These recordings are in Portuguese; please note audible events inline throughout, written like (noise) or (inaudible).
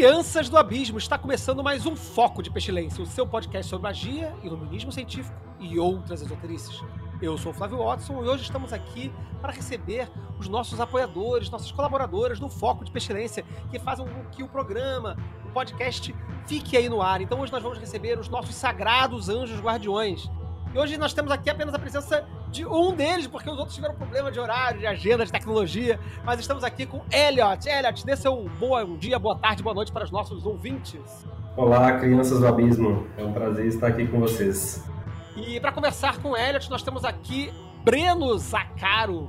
Crianças do abismo! Está começando mais um Foco de Pestilência, o seu podcast sobre magia, iluminismo científico e outras esoterices. Eu sou o Flávio Watson e hoje estamos aqui para receber os nossos apoiadores, nossos colaboradores no Foco de Pestilência, que fazem com que o programa, o podcast, fique aí no ar. Então hoje nós vamos receber os nossos sagrados anjos guardiões. E hoje nós temos aqui apenas a presença de um deles, porque os outros tiveram problema de horário, de agenda, de tecnologia. Mas estamos aqui com Elliot. Elliot, dê seu boa, um dia, boa tarde, boa noite para os nossos ouvintes. Olá, crianças do abismo. É um prazer estar aqui com vocês. E para conversar com Elliot, nós temos aqui Breno Zacaro.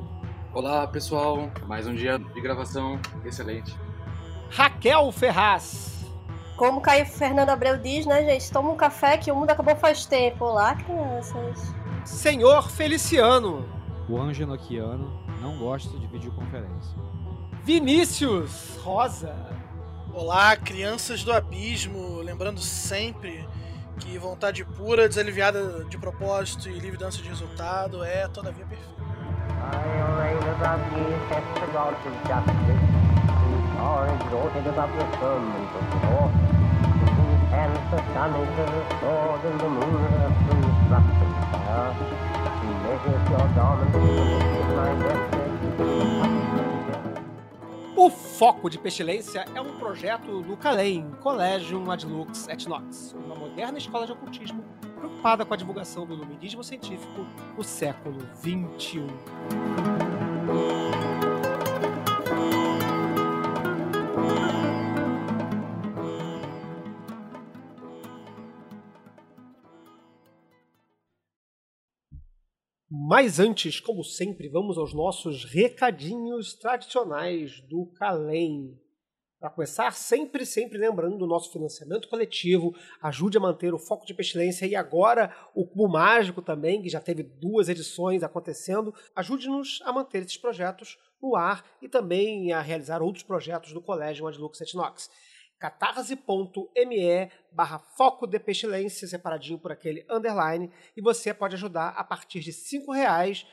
Olá, pessoal. Mais um dia de gravação excelente. Raquel Ferraz. Como o Caio Fernando Abreu diz, né, gente? Toma um café que o mundo acabou faz tempo. Olá, crianças. Senhor Feliciano. O anjo enoquiano não gosta de videoconferência. Vinícius Rosa. Olá, crianças do abismo, lembrando sempre que vontade pura, desaliviada de propósito e livre dança de resultado é todavia perfeita. O Foco de Pestilência é um projeto do CALEM, Collegium Ad Lux et Nox, uma moderna escola de ocultismo preocupada com a divulgação do iluminismo científico no século XXI. Mas antes, como sempre, vamos aos nossos recadinhos tradicionais do Calem. Para começar, sempre, sempre lembrando o nosso financiamento coletivo, ajude a manter o foco de pestilência e agora o Cubo Mágico também, que já teve duas edições acontecendo. Ajude-nos a manter esses projetos no ar e também a realizar outros projetos do Colégio Adlux Etnox catarse.me barra foco de pestilência, separadinho por aquele underline, e você pode ajudar a partir de cinco reais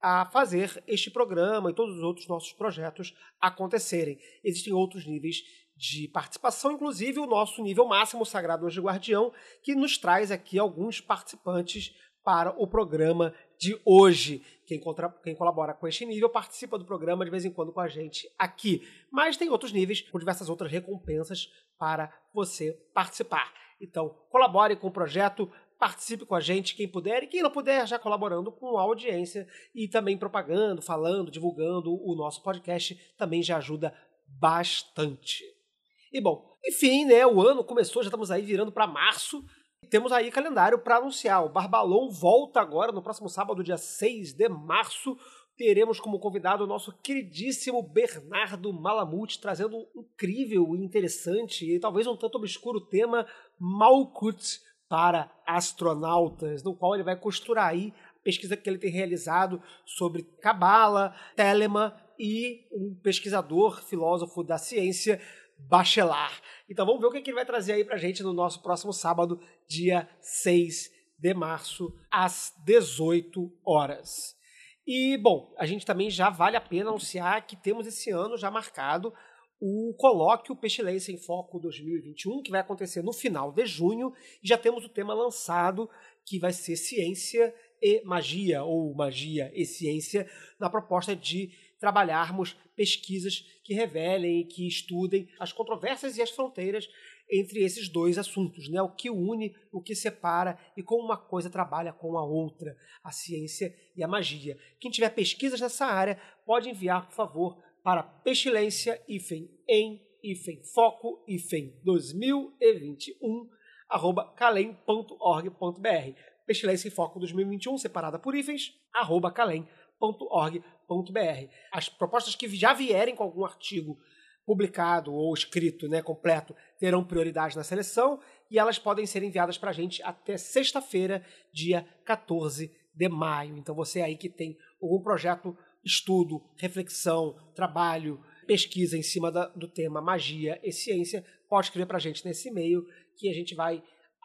a fazer este programa e todos os outros nossos projetos acontecerem. Existem outros níveis de participação, inclusive o nosso nível máximo, Sagrado Anjo Guardião, que nos traz aqui alguns participantes para o programa de hoje. Quem, contra, quem, colabora com este nível participa do programa de vez em quando com a gente aqui. Mas tem outros níveis com diversas outras recompensas para você participar. Então, colabore com o projeto, participe com a gente, quem puder, e quem não puder, já colaborando com a audiência e também propagando, falando, divulgando o nosso podcast, também já ajuda bastante. E bom, enfim, né, o ano começou, já estamos aí virando para março, temos aí calendário para anunciar. O Barbalon volta agora no próximo sábado, dia 6 de março. Teremos como convidado o nosso queridíssimo Bernardo Malamute, trazendo um incrível e interessante e talvez um tanto obscuro tema Malkut para astronautas, no qual ele vai costurar aí a pesquisa que ele tem realizado sobre Cabala, Telema e um pesquisador, filósofo da ciência, Bachelar. Então vamos ver o que ele vai trazer aí pra gente no nosso próximo sábado, dia 6 de março, às 18 horas. E, bom, a gente também já vale a pena anunciar que temos esse ano já marcado o colóquio Pestilência em Foco 2021, que vai acontecer no final de junho, e já temos o tema lançado, que vai ser Ciência e Magia, ou Magia e Ciência, na proposta de trabalharmos pesquisas que revelem e que estudem as controvérsias e as fronteiras entre esses dois assuntos, né? O que une, o que separa e como uma coisa trabalha com a outra, a ciência e a magia. Quem tiver pesquisas nessa área pode enviar, por favor, para pestilência hífen em hífen foco hífen 2021 arroba calem.org.br pestilência em foco 2021 separada por hífens arroba calem.org.br As propostas que já vierem com algum artigo publicado ou escrito, né, completo, terão prioridade na seleção e elas podem ser enviadas para a gente até sexta-feira, dia 14 de maio. Então você aí que tem algum projeto, estudo, reflexão, trabalho, pesquisa em cima da, do tema magia e ciência, pode escrever para a gente nesse e-mail que a gente vai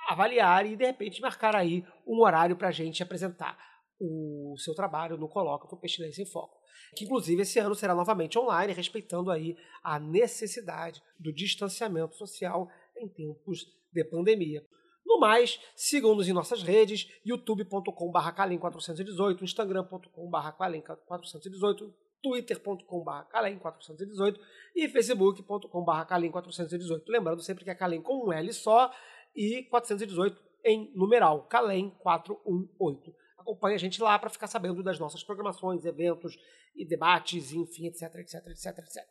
avaliar e de repente marcar aí um horário para a gente apresentar o seu trabalho no Coloca para Pestilência em Foco que inclusive esse ano será novamente online, respeitando aí a necessidade do distanciamento social em tempos de pandemia. No mais, sigam-nos em nossas redes, youtube.com.br calem418, instagram.com.br calem418, twitter.com.br calem418 e facebook.com.br calem418. Lembrando sempre que é calem com um L só e 418 em numeral, calem418 acompanha a gente lá para ficar sabendo das nossas programações, eventos e debates, enfim, etc, etc, etc, etc.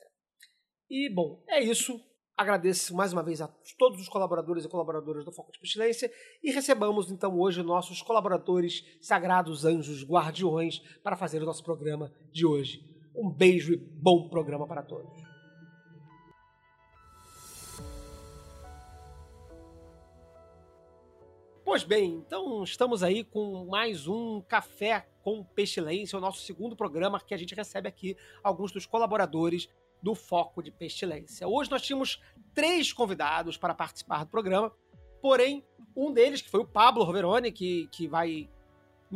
E, bom, é isso. Agradeço mais uma vez a todos os colaboradores e colaboradoras do Foco de Pestilência e recebamos então hoje nossos colaboradores sagrados anjos guardiões para fazer o nosso programa de hoje. Um beijo e bom programa para todos. Pois bem, então estamos aí com mais um Café com Pestilência, o nosso segundo programa que a gente recebe aqui alguns dos colaboradores do Foco de Pestilência. Hoje nós tínhamos três convidados para participar do programa, porém, um deles, que foi o Pablo Roveroni, que, que vai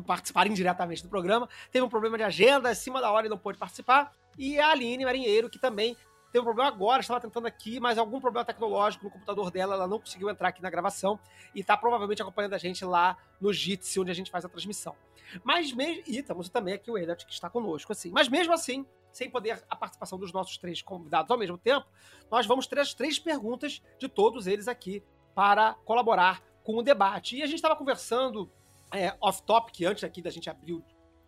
participar indiretamente do programa, teve um problema de agenda acima da hora e não pôde participar, e a Aline Marinheiro, que também Teve um problema agora, estava tentando aqui, mas algum problema tecnológico no computador dela, ela não conseguiu entrar aqui na gravação e está provavelmente acompanhando a gente lá no Jitsi, onde a gente faz a transmissão. Mas mesmo. E temos também aqui o Elliot, que está conosco, assim. Mas mesmo assim, sem poder a participação dos nossos três convidados ao mesmo tempo, nós vamos ter as três perguntas de todos eles aqui para colaborar com o debate. E a gente estava conversando é, off-topic antes aqui da gente abrir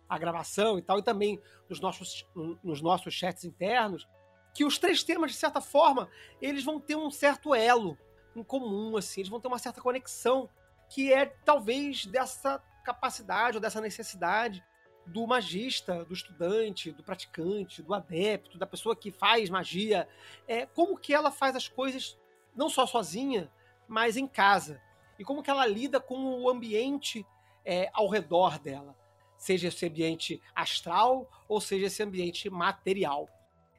a gravação e tal, e também nos nossos, nos nossos chats internos, que os três temas, de certa forma, eles vão ter um certo elo em comum, assim, eles vão ter uma certa conexão, que é talvez dessa capacidade ou dessa necessidade do magista, do estudante, do praticante, do adepto, da pessoa que faz magia, é como que ela faz as coisas não só sozinha, mas em casa. E como que ela lida com o ambiente é, ao redor dela. Seja esse ambiente astral ou seja esse ambiente material.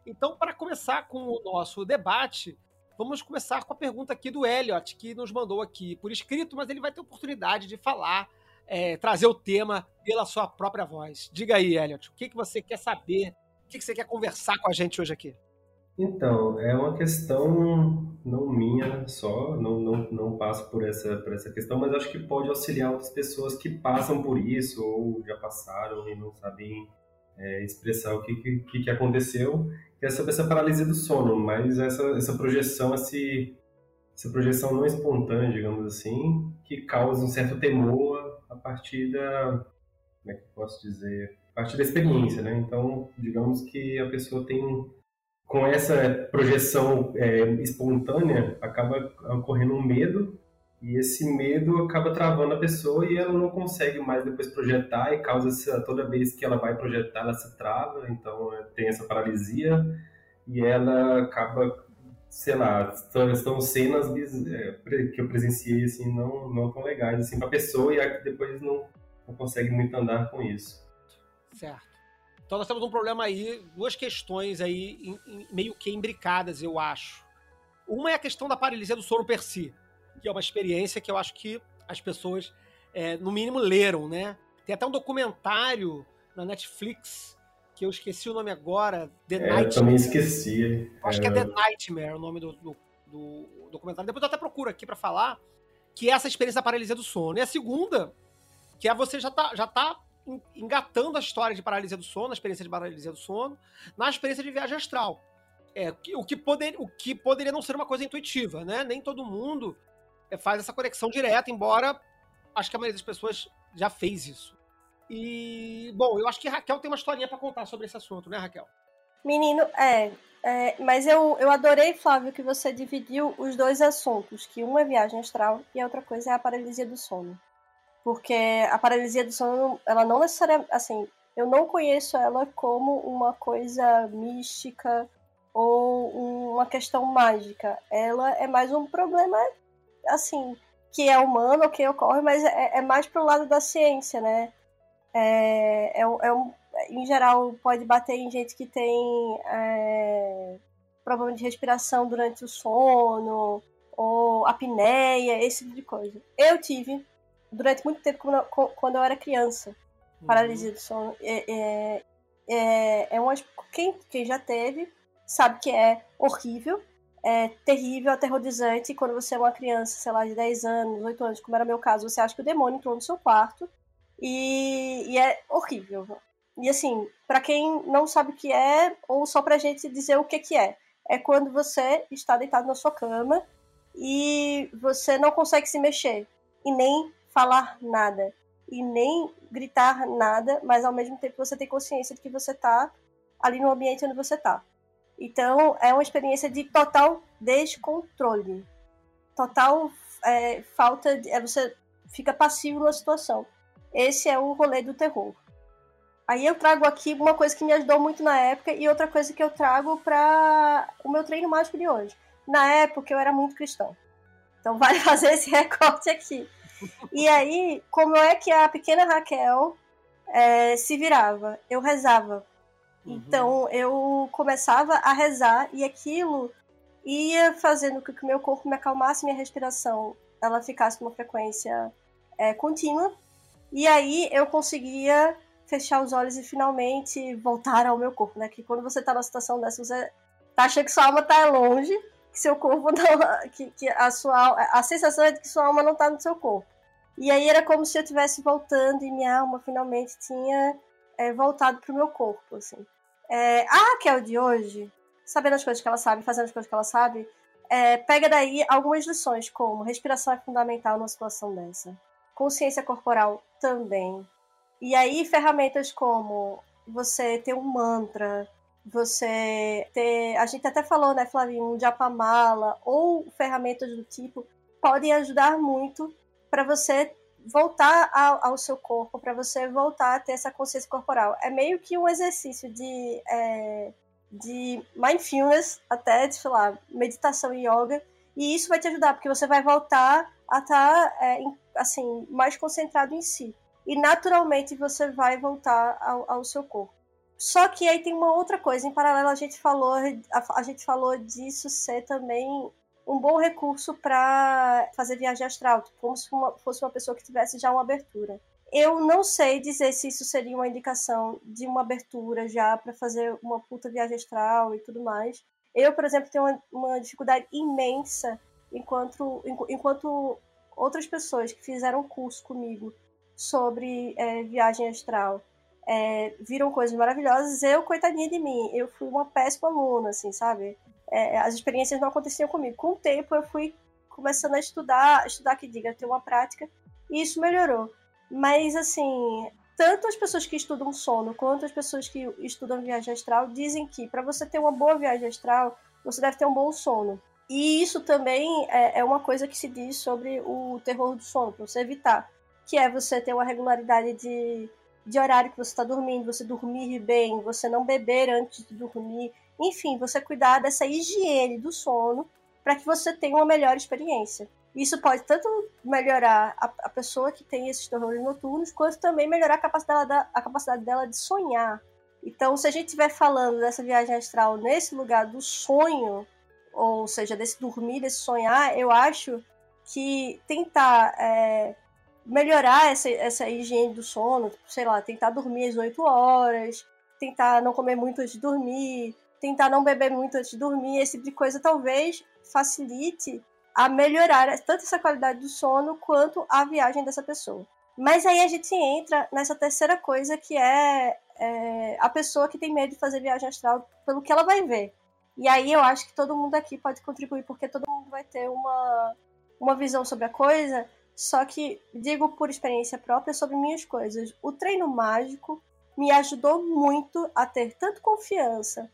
Então, para começar com o nosso debate, vamos começar com a pergunta aqui do Elliot, que nos mandou aqui por escrito, mas ele vai ter oportunidade de falar, é, trazer o tema pela sua própria voz. Diga aí, Elliot, o que, que você quer saber, o que, que você quer conversar com a gente hoje aqui? Então, é uma questão não minha só, não, não, não passo por essa, por essa questão, mas acho que pode auxiliar outras pessoas que passam por isso ou já passaram e não sabem é, expressar o que, que, que aconteceu que é sobre essa paralisia do sono, mas essa, essa projeção, esse, essa projeção não espontânea, digamos assim, que causa um certo temor a partir da, como é que eu posso dizer, a partir da experiência, né? Então, digamos que a pessoa tem, com essa projeção é, espontânea, acaba ocorrendo um medo e esse medo acaba travando a pessoa e ela não consegue mais depois projetar e causa essa, toda vez que ela vai projetar ela se trava, então é, tem essa paralisia e ela acaba, sei lá, são cenas é, que eu presenciei assim não não tão legais assim para a pessoa e depois não, não consegue muito andar com isso. Certo. Então nós temos um problema aí, duas questões aí meio que imbricadas, eu acho. Uma é a questão da paralisia do sono per si que é uma experiência que eu acho que as pessoas, é, no mínimo, leram, né? Tem até um documentário na Netflix, que eu esqueci o nome agora, The é, Nightmare. Eu também esqueci. Acho é... que é The Nightmare o nome do, do, do documentário. Depois eu até procuro aqui para falar, que é essa experiência da paralisia do sono. E a segunda, que é você já tá, já tá engatando a história de paralisia do sono, a experiência de paralisia do sono, na experiência de viagem astral. É, o, que poder, o que poderia não ser uma coisa intuitiva, né? Nem todo mundo faz essa conexão direta, embora acho que a maioria das pessoas já fez isso. E, bom, eu acho que Raquel tem uma historinha para contar sobre esse assunto, né, Raquel? Menino, é, é, mas eu, eu adorei, Flávio, que você dividiu os dois assuntos, que uma é viagem astral e a outra coisa é a paralisia do sono. Porque a paralisia do sono, ela não necessariamente, assim, Eu não conheço ela como uma coisa mística ou uma questão mágica. Ela é mais um problema, assim, que é humano, que ocorre, mas é, é mais pro lado da ciência, né? É, é, é um, em geral, pode bater em gente que tem é, problema de respiração durante o sono, ou apneia, esse tipo de coisa. Eu tive, durante muito tempo, quando eu, quando eu era criança, paralisia uhum. do sono. É, é, é, é uma, quem, quem já teve sabe que é horrível, é terrível, aterrorizante. Quando você é uma criança, sei lá, de 10 anos, 8 anos, como era meu caso, você acha que o demônio entrou no seu quarto. E, e é horrível. E assim, para quem não sabe o que é, ou só pra gente dizer o que, que é, é quando você está deitado na sua cama e você não consegue se mexer e nem falar nada e nem gritar nada, mas ao mesmo tempo você tem consciência de que você está ali no ambiente onde você está. Então é uma experiência de total descontrole, total é, falta de, é, você fica passivo na situação. Esse é o rolê do terror. Aí eu trago aqui uma coisa que me ajudou muito na época e outra coisa que eu trago para o meu treino mágico de hoje. Na época eu era muito cristão. Então (laughs) vale fazer esse recorte aqui. E aí, como é que a pequena Raquel é, se virava? Eu rezava. Uhum. Então eu começava a rezar e aquilo ia fazendo com que o meu corpo me acalmasse, minha respiração ela ficasse com uma frequência é, contínua. E aí eu conseguia fechar os olhos e finalmente voltar ao meu corpo, né? Que quando você tá numa situação dessa, você tá achando que sua alma tá longe, que seu corpo (laughs) não. que, que a sua a sensação é de que sua alma não tá no seu corpo. E aí era como se eu estivesse voltando e minha alma finalmente tinha é, voltado pro meu corpo, assim. É, a Raquel de hoje, sabendo as coisas que ela sabe, fazendo as coisas que ela sabe, é, pega daí algumas lições, como respiração é fundamental numa situação dessa. Consciência corporal também. E aí, ferramentas como você ter um mantra, você ter. A gente até falou, né, Flavinho, um japamala ou ferramentas do tipo podem ajudar muito para você voltar ao, ao seu corpo, para você voltar a ter essa consciência corporal. É meio que um exercício de, é, de mindfulness, até, de, sei lá, meditação e yoga, e isso vai te ajudar, porque você vai voltar a estar, tá, é, assim, mais concentrado em si e naturalmente você vai voltar ao, ao, seu corpo. Só que aí tem uma outra coisa, em paralelo a gente falou, a, a gente falou disso ser também um bom recurso para fazer viagem astral, tipo, como se uma, fosse uma pessoa que tivesse já uma abertura. Eu não sei dizer se isso seria uma indicação de uma abertura já para fazer uma puta viagem astral e tudo mais. Eu, por exemplo, tenho uma, uma dificuldade imensa enquanto, enquanto outras pessoas que fizeram curso comigo sobre é, viagem astral. É, viram coisas maravilhosas. Eu, coitadinha de mim, eu fui uma péssima aluna, assim, sabe? É, as experiências não aconteciam comigo. Com o tempo, eu fui começando a estudar, estudar que diga, ter uma prática, e isso melhorou. Mas, assim, tanto as pessoas que estudam sono quanto as pessoas que estudam viagem astral dizem que para você ter uma boa viagem astral, você deve ter um bom sono. E isso também é, é uma coisa que se diz sobre o terror do sono, para você evitar que é você ter uma regularidade de, de horário que você está dormindo, você dormir bem, você não beber antes de dormir, enfim, você cuidar dessa higiene do sono para que você tenha uma melhor experiência. Isso pode tanto melhorar a, a pessoa que tem esses terrores noturnos, quanto também melhorar a capacidade, dela, a capacidade dela de sonhar. Então, se a gente estiver falando dessa viagem astral nesse lugar do sonho, ou seja, desse dormir, desse sonhar, eu acho que tentar é, melhorar essa, essa higiene do sono, sei lá, tentar dormir às 8 horas, tentar não comer muito antes de dormir, tentar não beber muito antes de dormir, esse tipo de coisa talvez facilite a melhorar tanto essa qualidade do sono quanto a viagem dessa pessoa. Mas aí a gente entra nessa terceira coisa que é, é a pessoa que tem medo de fazer viagem astral pelo que ela vai ver. E aí eu acho que todo mundo aqui pode contribuir, porque todo mundo vai ter uma, uma visão sobre a coisa só que digo por experiência própria sobre minhas coisas. O treino mágico me ajudou muito a ter tanto confiança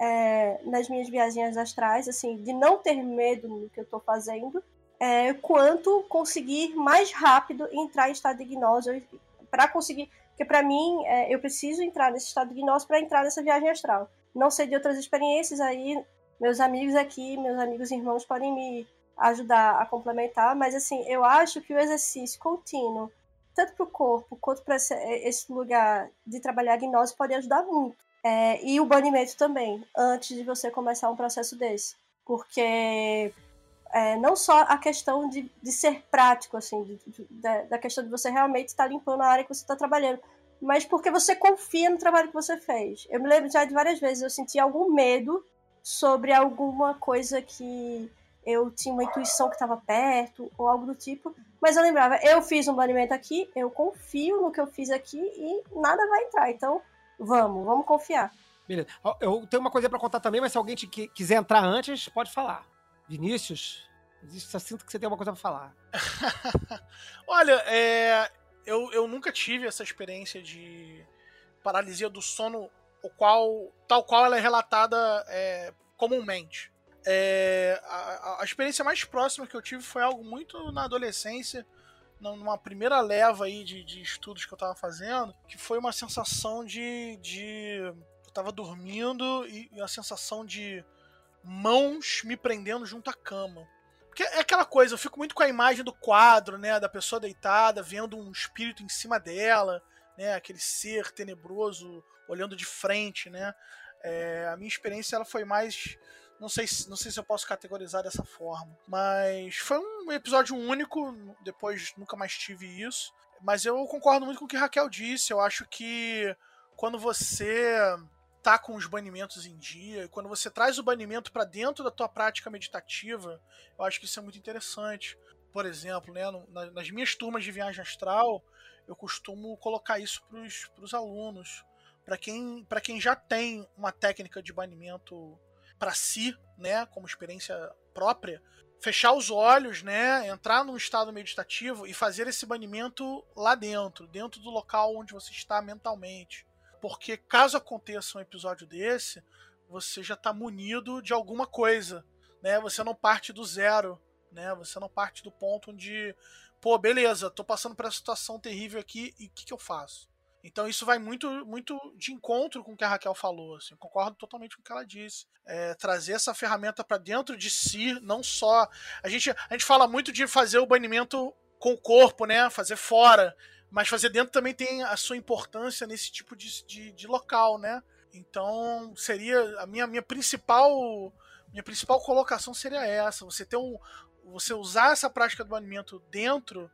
é, nas minhas viagens astrais, assim, de não ter medo no que eu estou fazendo, é, quanto conseguir mais rápido entrar em estado de gnose para conseguir. Porque para mim, é, eu preciso entrar nesse estado de gnose para entrar nessa viagem astral. Não sei de outras experiências aí, meus amigos aqui, meus amigos irmãos podem me ajudar a complementar, mas assim, eu acho que o exercício contínuo, tanto para o corpo quanto para esse, esse, lugar de trabalhar a gnose, pode ajudar muito. É, e o banimento também, antes de você começar um processo desse. Porque é, não só a questão de, de ser prático, assim, de, de, da, da, questão de você realmente estar limpando a área que você está trabalhando, mas porque você confia no trabalho que você fez. Eu me lembro já de várias vezes eu senti algum medo sobre alguma coisa que eu tinha uma intuição que estava perto ou algo do tipo, mas eu lembrava, eu fiz um banimento aqui, eu confio no que eu fiz aqui e nada vai entrar, então vamos, vamos confiar. Beleza. Eu tenho uma coisa para contar também, mas se alguém te, quiser entrar antes, pode falar. Vinícius, eu sinto que você tem uma coisa para falar. (laughs) Olha, é, eu, eu nunca tive essa experiência de paralisia do sono, o qual, tal qual ela é relatada é, comumente. É, a, a, experiência mais próxima que eu tive foi algo muito na adolescência, numa primeira leva aí de, de estudos que eu estava fazendo, que foi uma sensação de. de eu estava dormindo e, e a sensação de mãos me prendendo junto à cama. Porque é aquela coisa, eu fico muito com a imagem do quadro, né, da pessoa deitada, vendo um espírito em cima dela, né, aquele ser tenebroso olhando de frente, né. É, a minha experiência ela foi mais não sei, não sei se eu posso categorizar dessa forma. Mas foi um episódio único, depois nunca mais tive isso. Mas eu concordo muito com o que Raquel disse. Eu acho que quando você tá com os banimentos em dia, quando você traz o banimento para dentro da tua prática meditativa, eu acho que isso é muito interessante. Por exemplo, né, nas minhas turmas de viagem astral, eu costumo colocar isso para os alunos. Para quem, quem já tem uma técnica de banimento para si, né, como experiência própria, fechar os olhos, né, entrar num estado meditativo e fazer esse banimento lá dentro, dentro do local onde você está mentalmente. Porque caso aconteça um episódio desse, você já está munido de alguma coisa, né? Você não parte do zero, né? Você não parte do ponto onde, pô, beleza, tô passando por essa situação terrível aqui e o que, que eu faço? Então isso vai muito, muito de encontro com o que a Raquel falou. Assim, concordo totalmente com o que ela disse. É, trazer essa ferramenta para dentro de si, não só. A gente, a gente fala muito de fazer o banimento com o corpo, né? Fazer fora. Mas fazer dentro também tem a sua importância nesse tipo de, de, de local, né? Então seria a minha, minha principal minha principal colocação seria essa: você ter um, você usar essa prática do banimento dentro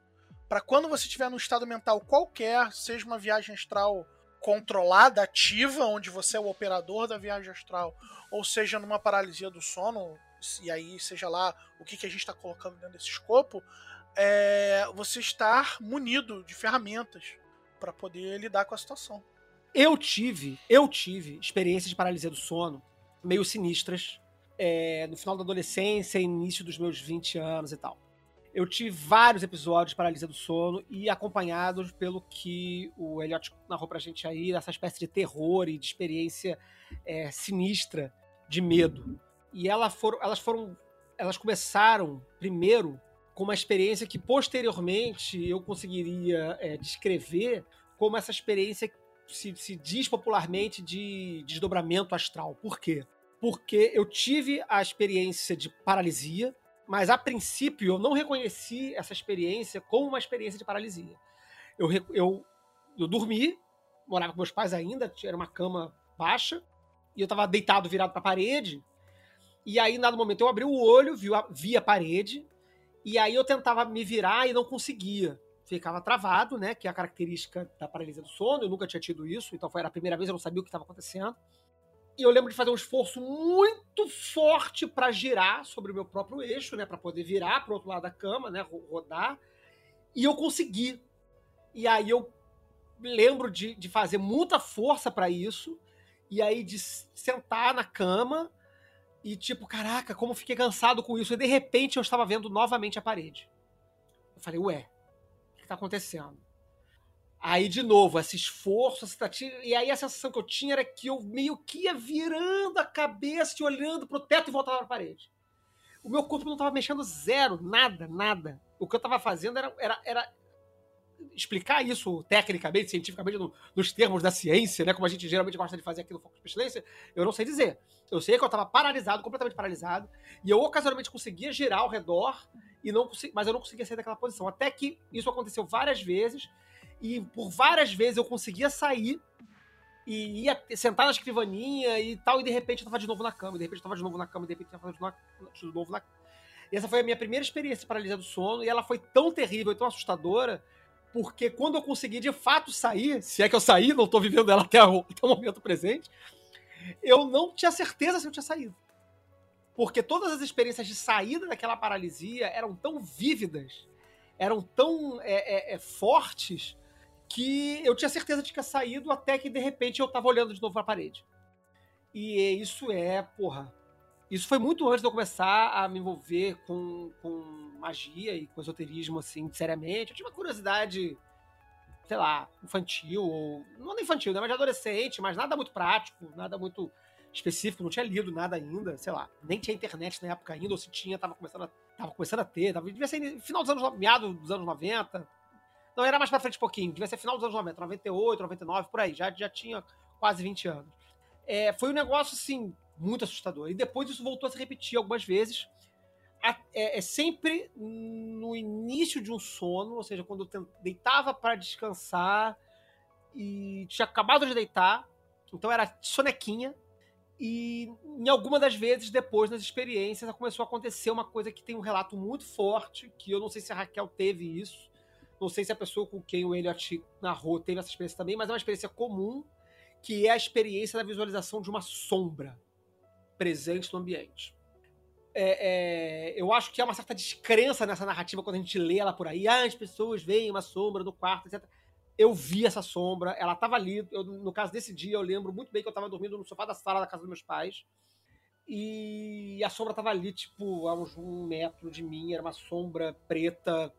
para quando você estiver num estado mental qualquer, seja uma viagem astral controlada, ativa, onde você é o operador da viagem astral, ou seja numa paralisia do sono, e aí seja lá o que, que a gente está colocando dentro desse escopo, é você estar munido de ferramentas para poder lidar com a situação. Eu tive, eu tive experiências de paralisia do sono meio sinistras é, no final da adolescência, início dos meus 20 anos e tal. Eu tive vários episódios de paralisia do sono e acompanhados pelo que o Elliot narrou pra gente aí, essa espécie de terror e de experiência é, sinistra de medo. E ela for, elas foram. Elas começaram primeiro com uma experiência que posteriormente eu conseguiria é, descrever como essa experiência se, se diz popularmente de desdobramento astral. Por quê? Porque eu tive a experiência de paralisia, mas a princípio eu não reconheci essa experiência como uma experiência de paralisia. Eu, eu, eu dormi, morava com meus pais ainda, era uma cama baixa, e eu estava deitado virado para a parede. E aí, em dado momento, eu abri o olho, vi a, vi a parede, e aí eu tentava me virar e não conseguia. Ficava travado, né? Que é a característica da paralisia do sono. Eu nunca tinha tido isso, então foi a primeira vez, eu não sabia o que estava acontecendo. E eu lembro de fazer um esforço muito forte para girar sobre o meu próprio eixo, né, para poder virar para o outro lado da cama, né, rodar. E eu consegui. E aí eu lembro de, de fazer muita força para isso. E aí de sentar na cama e tipo, caraca, como fiquei cansado com isso. E de repente eu estava vendo novamente a parede. Eu falei, ué, o que está acontecendo? Aí, de novo, esse esforço, essa tentativa. E aí a sensação que eu tinha era que eu meio que ia virando a cabeça e olhando pro teto e voltava pra parede. O meu corpo não estava mexendo zero, nada, nada. O que eu estava fazendo era, era, era explicar isso tecnicamente, cientificamente, no, nos termos da ciência, né? Como a gente geralmente gosta de fazer aqui no Foco de Pestilência, eu não sei dizer. Eu sei que eu estava paralisado, completamente paralisado, e eu ocasionalmente conseguia girar ao redor, e não mas eu não conseguia sair daquela posição. Até que isso aconteceu várias vezes, e por várias vezes eu conseguia sair e ia sentar na escrivaninha e tal, e de repente eu tava de novo na cama, de repente eu tava de novo na cama, de repente eu tava de novo na, de novo na E essa foi a minha primeira experiência de paralisia do sono, e ela foi tão terrível e tão assustadora, porque quando eu consegui de fato sair, se é que eu saí, não tô vivendo ela até o, até o momento presente, eu não tinha certeza se eu tinha saído. Porque todas as experiências de saída daquela paralisia eram tão vívidas, eram tão é, é, é, fortes, que eu tinha certeza de que ia saído até que de repente eu tava olhando de novo pra parede. E isso é, porra. Isso foi muito antes de eu começar a me envolver com, com magia e com esoterismo, assim, seriamente. Eu tinha uma curiosidade, sei lá, infantil, ou. Não infantil, né? Mas de adolescente, mas nada muito prático, nada muito específico, não tinha lido nada ainda, sei lá. Nem tinha internet na época ainda, ou se tinha, tava começando a, tava começando a ter. Tava, devia ser final dos anos, meados dos anos 90, não, era mais pra frente um pouquinho. Devia ser final dos anos 90, 98, 99, por aí. Já, já tinha quase 20 anos. É, foi um negócio, assim, muito assustador. E depois isso voltou a se repetir algumas vezes. É, é sempre no início de um sono, ou seja, quando eu deitava para descansar e tinha acabado de deitar, então era sonequinha. E em alguma das vezes, depois nas experiências, começou a acontecer uma coisa que tem um relato muito forte, que eu não sei se a Raquel teve isso, não sei se a pessoa com quem o Elliot narrou teve essa experiência também, mas é uma experiência comum, que é a experiência da visualização de uma sombra presente no ambiente. É, é, eu acho que há uma certa descrença nessa narrativa quando a gente lê ela por aí. Ah, as pessoas veem uma sombra no quarto, etc. Eu vi essa sombra, ela estava ali. Eu, no caso desse dia, eu lembro muito bem que eu estava dormindo no sofá da sala da casa dos meus pais. E a sombra estava ali, tipo, a uns um metro de mim. Era uma sombra preta,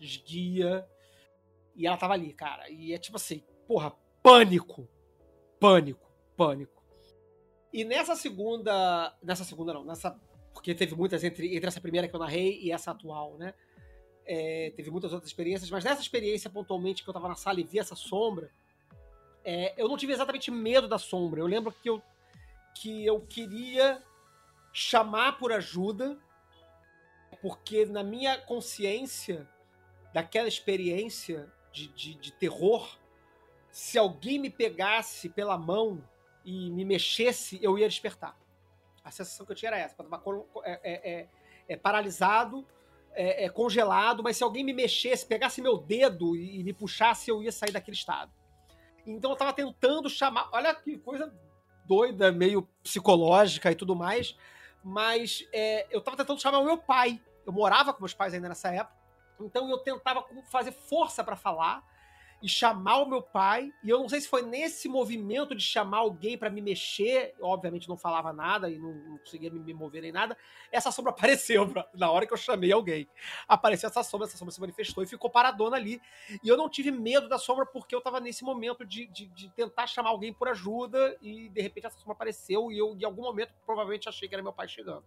esguia. E ela tava ali, cara. E é tipo assim, porra, pânico. Pânico, pânico. E nessa segunda. Nessa segunda não, nessa. Porque teve muitas entre, entre essa primeira que eu narrei e essa atual, né? É, teve muitas outras experiências, mas nessa experiência pontualmente que eu tava na sala e vi essa sombra, é, eu não tive exatamente medo da sombra. Eu lembro que eu, que eu queria chamar por ajuda, porque na minha consciência daquela experiência de, de, de terror, se alguém me pegasse pela mão e me mexesse, eu ia despertar. A sensação que eu tinha era essa. Eu tava é, é, é, é, paralisado, é, é, congelado, mas se alguém me mexesse, pegasse meu dedo e, e, me puxasse, eu ia sair daquele estado. Então eu tava tentando chamar. Olha que coisa doida, meio psicológica e tudo mais. Mas é, eu tava tentando chamar o meu pai. Eu morava com meus pais ainda nessa época. Então eu tentava fazer força para falar e chamar o meu pai. E eu não sei se foi nesse movimento de chamar alguém para me mexer, obviamente não falava nada e não, não conseguia me, mover nem nada. Essa sombra (laughs) apareceu na hora que eu chamei alguém. Apareceu essa sombra, essa sombra se manifestou e ficou paradona ali. E eu não tive medo da sombra porque eu tava nesse momento de, de, de tentar chamar alguém por ajuda e de repente essa sombra apareceu e eu, em algum momento, provavelmente achei que era meu pai chegando.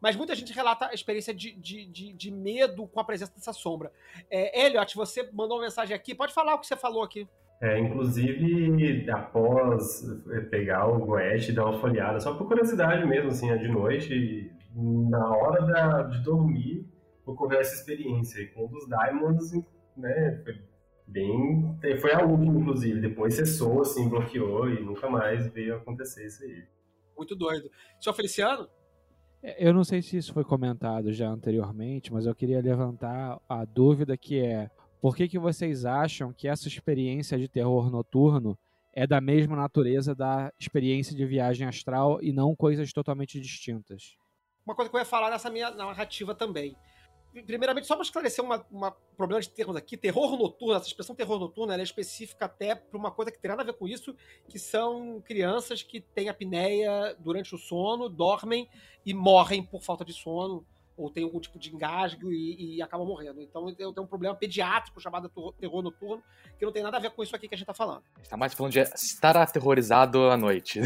Mas muita gente relata a experiência de, de, de, de medo com a presença dessa sombra. É, Elliot, você mandou uma mensagem aqui. Pode falar o que você falou aqui. É, inclusive, após pegar o Goethe e dar uma folhada, só por curiosidade mesmo, assim, de noite, na hora da, de dormir, ocorreu essa experiência. E com um dos Diamonds, né, foi bem... Foi a última, inclusive. Depois cessou, assim, bloqueou e nunca mais veio acontecer isso aí. Muito doido. Senhor Feliciano? Eu não sei se isso foi comentado já anteriormente, mas eu queria levantar a dúvida que é por que, que vocês acham que essa experiência de terror noturno é da mesma natureza da experiência de viagem astral e não coisas totalmente distintas? Uma coisa que eu ia falar nessa minha narrativa também primeiramente, só para esclarecer um problema de termos aqui, terror noturno, essa expressão terror noturno, ela é específica até para uma coisa que tem nada a ver com isso, que são crianças que têm apneia durante o sono, dormem e morrem por falta de sono, ou tem algum tipo de engasgo e, e acabam morrendo. Então tenho um problema pediátrico chamado terror noturno, que não tem nada a ver com isso aqui que a gente está falando. A gente tá mais falando de estar aterrorizado à noite.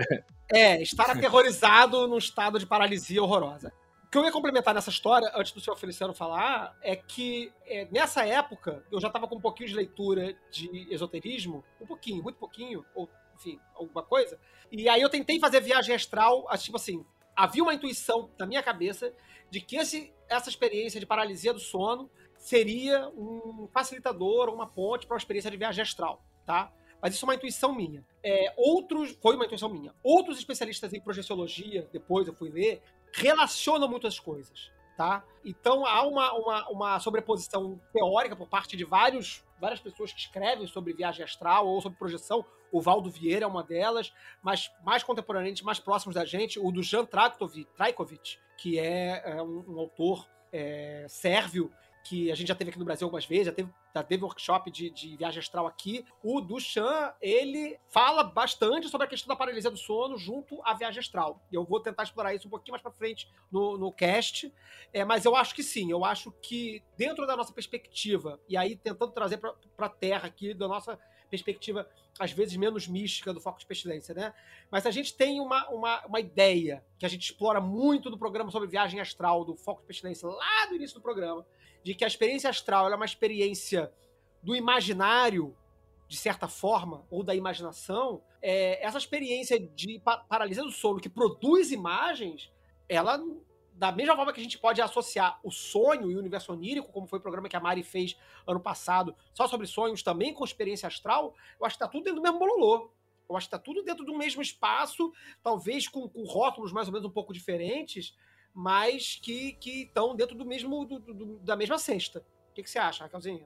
(laughs) é, estar aterrorizado num estado de paralisia horrorosa. Que eu ia complementar nessa história, antes do senhor Feliciano falar, é que é, nessa época eu já estava com um pouquinho de leitura de esoterismo, um pouquinho, muito pouquinho, ou enfim, alguma coisa. E aí eu tentei fazer viagem astral, tipo assim, havia uma intuição na minha cabeça de que esse, essa experiência de paralisia do sono seria um facilitador, uma ponte para uma experiência de viagem astral, tá? Mas isso é uma intuição minha. É, outros, foi uma intuição minha. Outros especialistas em projeciologia, depois eu fui ler, relacionam muitas coisas, tá? Então há uma, uma, uma sobreposição teórica por parte de vários, várias pessoas que escrevem sobre viagem astral ou sobre projeção. O Valdo Vieira é uma delas, mas mais contemporaneamente, mais próximos da gente, o do Jan Trajkovic, que é, é um, um, autor é, sérvio que a gente já teve aqui no Brasil algumas vezes, já teve, já teve workshop de, de viagem astral aqui. O Duchamp, ele fala bastante sobre a questão da paralisia do sono junto à viagem astral. Eu vou tentar explorar isso um pouquinho mais para frente no, no cast. É, mas eu acho que sim, eu acho que dentro da nossa perspectiva, e aí tentando trazer para a Terra aqui, da nossa perspectiva, às vezes, menos mística do foco de pestilência, né? Mas a gente tem uma, uma, uma ideia que a gente explora muito no programa sobre viagem astral, do foco de pestilência, lá do início do programa, de que a experiência astral é uma experiência do imaginário, de certa forma, ou da imaginação, é, essa experiência de paralisia do sono que produz imagens, ela, da mesma forma que a gente pode associar o sonho e o universo onírico, como foi o programa que a Mari fez ano passado, só sobre sonhos, também com experiência astral, eu acho que está tudo dentro do mesmo bololô. Eu acho que está tudo dentro do mesmo espaço, talvez com, com rótulos mais ou menos um pouco diferentes, mas que estão dentro do mesmo do, do, da mesma cesta. O que, que você acha, Raquelzinha?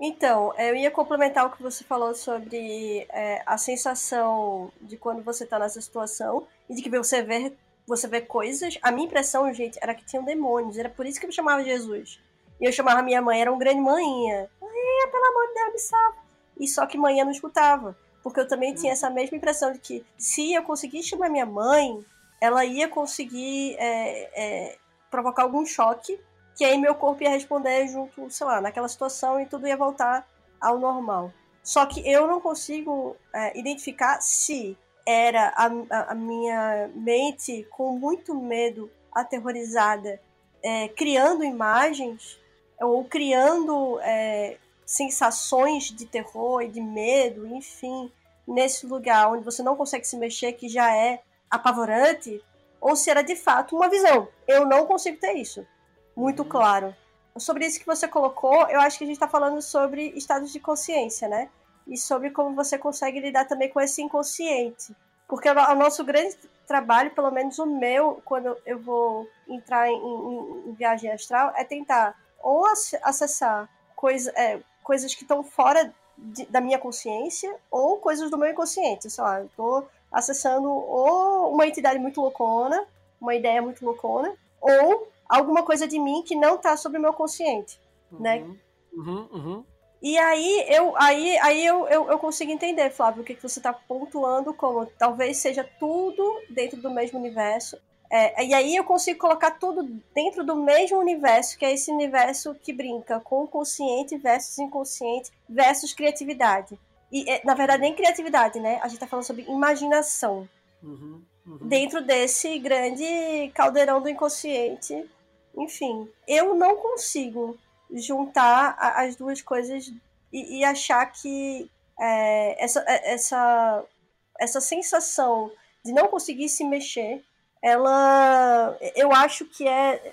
Então, eu ia complementar o que você falou sobre é, a sensação de quando você está nessa situação e de que você vê, você vê coisas. A minha impressão, gente, era que tinham demônios. Era por isso que eu chamava Jesus. E eu chamava minha mãe, era um grande manhinha. Ai, pelo amor de Deus, me salva. E só que manhã não escutava. Porque eu também tinha essa mesma impressão de que se eu conseguisse chamar minha mãe, ela ia conseguir é, é, provocar algum choque, que aí meu corpo ia responder junto, sei lá, naquela situação e tudo ia voltar ao normal. Só que eu não consigo é, identificar se era a, a, a, minha mente com muito medo, aterrorizada, é, criando imagens ou criando é, sensações de terror e de medo, enfim, nesse lugar onde você não consegue se mexer, que já é apavorante ou se era de fato uma visão. Eu não consigo ter isso muito uhum. claro. Sobre isso que você colocou, eu acho que a gente está falando sobre estados de consciência, né? E sobre como você consegue lidar também com esse inconsciente. Porque o nosso grande trabalho, pelo menos o meu, quando eu vou entrar em, em, em viagem astral, é tentar ou acessar coisa, é, coisas que estão fora de, da minha consciência ou coisas do meu inconsciente. Sei lá, eu tô acessando ou uma entidade muito loucona, uma ideia muito loucona, ou alguma coisa de mim que não está sobre o meu consciente, uhum, né? Uhum, uhum. E aí eu aí, aí eu, eu, eu consigo entender, Flávio, o que, que você está pontuando como talvez seja tudo dentro do mesmo universo. É, e aí eu consigo colocar tudo dentro do mesmo universo, que é esse universo que brinca com consciente versus inconsciente versus criatividade. E, é, na verdade, nem criatividade, né? A gente tá falando sobre imaginação. Uhum, uhum. Dentro desse grande caldeirão do inconsciente. Enfim, eu não consigo juntar as duas coisas e, e achar que é, essa, é, essa, essa sensação de não conseguir se mexer, ela. Eu acho que é.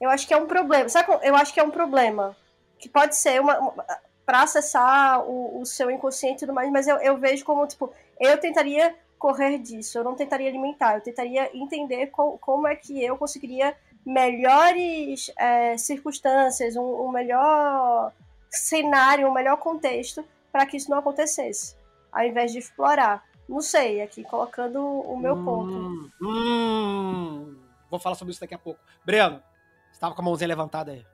Eu acho que é um problema. Sabe, eu acho que é um problema. Que pode ser uma, uma para acessar o, o, seu inconsciente e tudo mais, mas eu, eu vejo como, tipo, eu tentaria correr disso, eu não tentaria alimentar, eu tentaria entender co, como é que eu conseguiria melhores é, circunstâncias, um, um, melhor cenário, um melhor contexto para que isso não acontecesse, ao invés de explorar. Não sei, aqui colocando o meu hum, ponto. Hum, vou falar sobre isso daqui a pouco. Breno, você estava com a mãozinha levantada aí.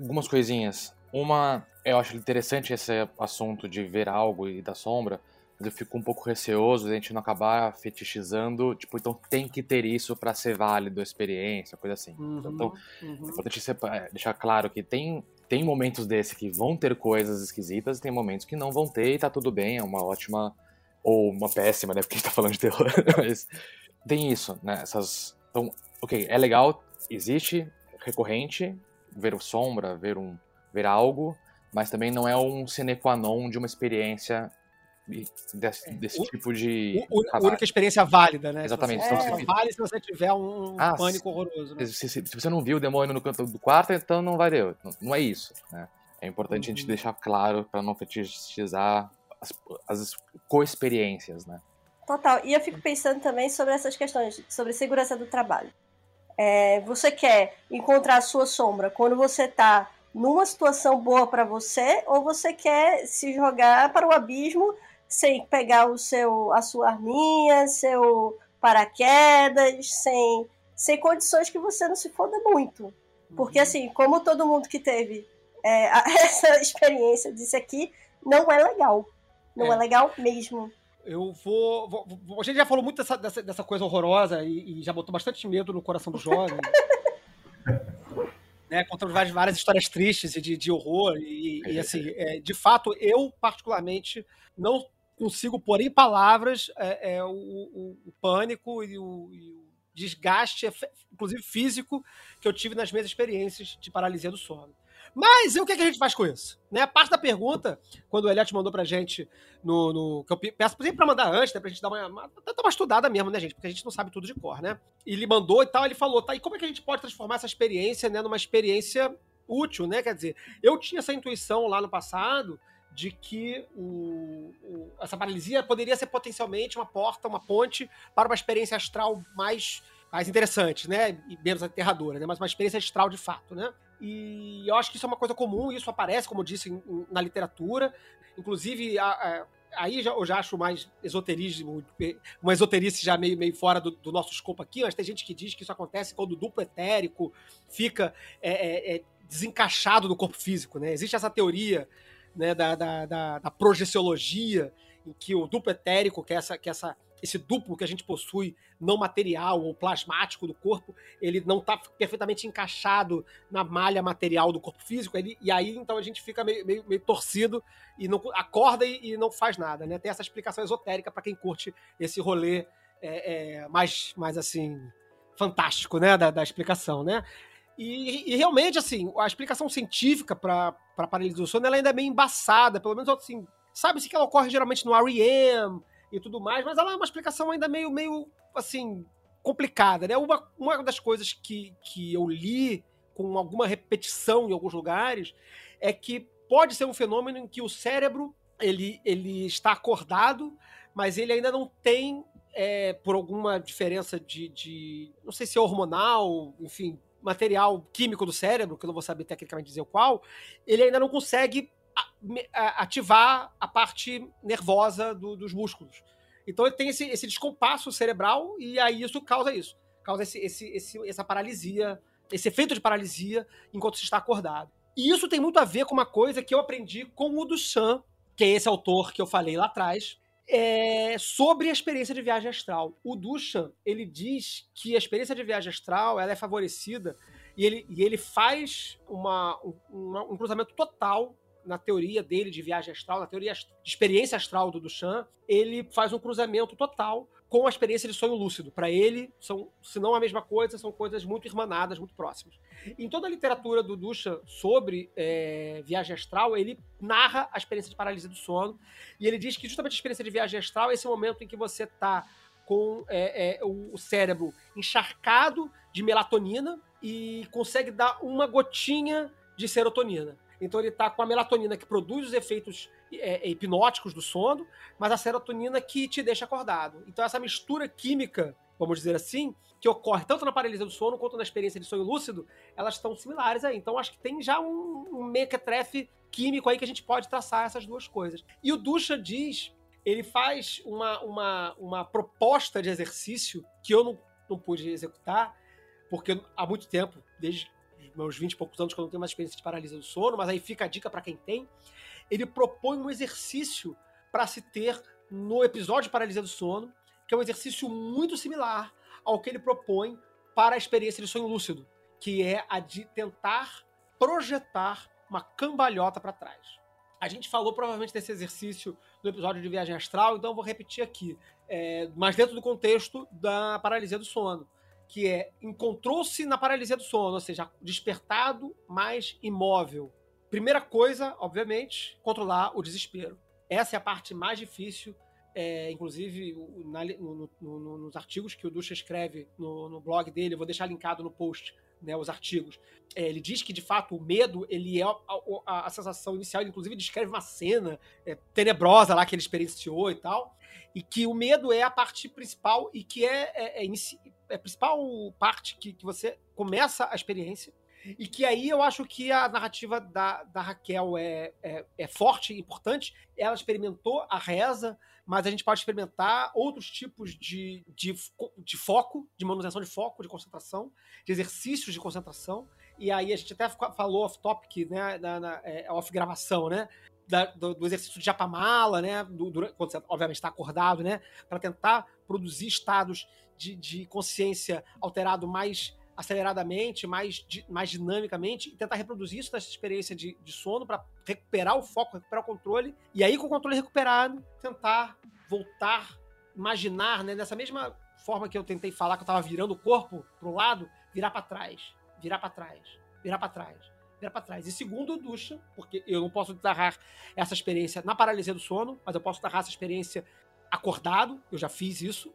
Algumas coisinhas. Uma, eu acho interessante esse assunto de ver algo e da sombra, eu fico um pouco receoso de a gente não acabar fetichizando, tipo, então tem que ter isso para ser válido a experiência, coisa assim. Uhum, então, uhum. é importante é, deixar claro que tem, tem momentos desse que vão ter coisas esquisitas e tem momentos que não vão ter e tá tudo bem, é uma ótima ou uma péssima, né, porque a gente tá falando de terror, (laughs) mas tem isso, né, essas... Então, ok, é legal existe recorrente ver sombra, ver um ver algo, mas também não é um sine qua non de uma experiência desse, desse o, tipo de. O, a única experiência válida, né? Exatamente. Se você, então, é, vale se você tiver um ah, pânico horroroso. Né? Se, se, se, você não viu o demônio no canto do quarto, então não vai. Não, não é isso. Né? É importante uhum. a gente uhum. deixar claro para não fetichizar as, as co-experiências, né? Total. E eu fico pensando também sobre essas questões, sobre segurança do trabalho. É, você quer encontrar a sua sombra quando você está numa situação boa para você ou você quer se jogar para o abismo sem pegar o seu a sua arminha, seu paraquedas, sem sem condições que você não se foda muito. Porque uhum. assim, como todo mundo que teve é, (laughs) essa experiência disse aqui, não é legal. Não é, é legal mesmo. Eu vou, vou, vou, A gente já falou muito dessa, dessa, dessa coisa horrorosa e, e, já botou bastante medo no coração do jovem. (laughs) né, contando várias, várias histórias tristes e de, de horror. E, e assim, é, de fato, eu, particularmente, não consigo pôr em palavras é, é o, o, o, pânico e o, e o desgaste, inclusive físico, que eu tive nas minhas experiências de paralisia do sono. Mas e o que, é que a gente faz com isso? Né? A parte da pergunta, quando o Eliot mandou pra gente no. no que eu peço sempre pra mandar antes, né? Pra gente dar uma, uma, uma estudada mesmo, né, gente? Porque a gente não sabe tudo de cor, né? E ele mandou e tal, ele falou, tá, e como é que a gente pode transformar essa experiência, né, numa experiência útil, né? Quer dizer, eu tinha essa intuição lá no passado de que o, o, essa paralisia poderia ser potencialmente uma porta, uma ponte para uma experiência astral mais, mais interessante, né? E menos aterradora, né? Mas uma experiência astral de fato, né? E eu acho que isso é uma coisa comum, isso aparece, como eu disse, em, na literatura. Inclusive, a, a, aí já, eu já acho mais esoterismo, uma esoterice já meio, meio fora do, do, nosso escopo aqui, mas tem gente que diz que isso acontece quando o duplo etérico fica é, é, é desencaixado do corpo físico, né? Existe essa teoria né, da, da, da, da projeciologia, em que o duplo etérico, que é essa, que é essa esse duplo que a gente possui, não material ou plasmático do corpo, ele não está perfeitamente encaixado na malha material do corpo físico, ele, e aí então a gente fica meio, meio, meio torcido e não acorda e, e, não faz nada, né? Tem essa explicação esotérica para quem curte esse rolê é, é, mais, mais assim fantástico, né, da, da explicação, né? E, e, realmente, assim, a explicação científica para paralisia do sono ela ainda é meio embaçada, pelo menos assim, sabe-se que ela ocorre geralmente no REM, e tudo mais, mas ela é uma explicação ainda meio, meio assim, complicada, né? Uma, uma das coisas que, que eu li com alguma repetição em alguns lugares é que pode ser um fenômeno em que o cérebro ele, ele está acordado, mas ele ainda não tem, é, por alguma diferença de, de, não sei se é hormonal, enfim, material químico do cérebro, que eu não vou saber tecnicamente dizer o qual, ele ainda não consegue ativar a parte nervosa do, dos músculos. Então ele tem esse, esse, descompasso cerebral e aí isso causa isso. Causa esse, esse, essa paralisia, esse efeito de paralisia enquanto se está acordado. E isso tem muito a ver com uma coisa que eu aprendi com o Duchamp, que é esse autor que eu falei lá atrás, é sobre a experiência de viagem astral. O Duchamp, ele diz que a experiência de viagem astral ela é favorecida e ele, e ele faz uma, um, um cruzamento total na teoria dele de viagem astral, na teoria de experiência astral do Duchamp, ele faz um cruzamento total com a experiência de sonho lúcido. Para ele, são, se não a mesma coisa, são coisas muito irmanadas, muito próximas. Em toda a literatura do Duchamp sobre é, viagem astral, ele narra a experiência de paralisia do sono e ele diz que justamente a experiência de viagem astral é esse momento em que você está com é, é, o cérebro encharcado de melatonina e consegue dar uma gotinha de serotonina. Então ele está com a melatonina que produz os efeitos é, é, hipnóticos do sono, mas a serotonina que te deixa acordado. Então essa mistura química, vamos dizer assim, que ocorre tanto na paralisia do sono quanto na experiência de sonho lúcido, elas estão similares aí. Então acho que tem já um, um mequetrefe químico aí que a gente pode traçar essas duas coisas. E o Ducha diz, ele faz uma, uma, uma proposta de exercício que eu não, não pude executar, porque há muito tempo, desde meus 20 e poucos anos, que eu não tenho mais experiência de paralisia do sono, mas aí fica a dica para quem tem. Ele propõe um exercício para se ter no episódio de paralisia do sono, que é um exercício muito similar ao que ele propõe para a experiência de sonho lúcido, que é a de tentar projetar uma cambalhota para trás. A gente falou provavelmente desse exercício no episódio de viagem astral, então eu vou repetir aqui, é, mas dentro do contexto da paralisia do sono que é encontrou-se na paralisia do sono, ou seja, despertado, mas imóvel. Primeira coisa, obviamente, controlar o desespero. Essa é a parte mais difícil, é, inclusive na- no- no- no- nos artigos que o Ducha escreve no, no blog dele, eu vou deixar linkado no post, né, os artigos. É, ele diz que, de fato, o medo, ele é a, a- a sensação inicial, ele inclusive descreve uma cena é, tenebrosa lá que ele experienciou e tal, e que o medo é a parte principal e que é, é, é é a principal parte que, que você começa a experiência. E que aí eu acho que a narrativa da, da Raquel é, é, é forte e importante. Ela experimentou a reza, mas a gente pode experimentar outros tipos de, de, de foco, de manutenção de foco, de concentração, de exercícios de concentração. E aí a gente até fa- falou off-topic, né, na, na, é, off-gravação, né? da- do, do exercício de japamala, né? Do, durante- quando você, obviamente, está acordado, né? Para tentar produzir estados de, de consciência alterado mais aceleradamente, mais, mais dinamicamente, e tentar reproduzir isso nessa experiência de, de sono para recuperar o foco, recuperar o controle. E aí, com o controle recuperado, tentar voltar, imaginar, né? Nessa mesma forma que eu tentei falar que eu estava virando o corpo pro lado, virar para trás, virar para trás, virar para trás virar para trás. E segundo, ducha, porque eu não posso narrar essa experiência na paralisia do sono, mas eu posso narrar essa experiência acordado, eu já fiz isso.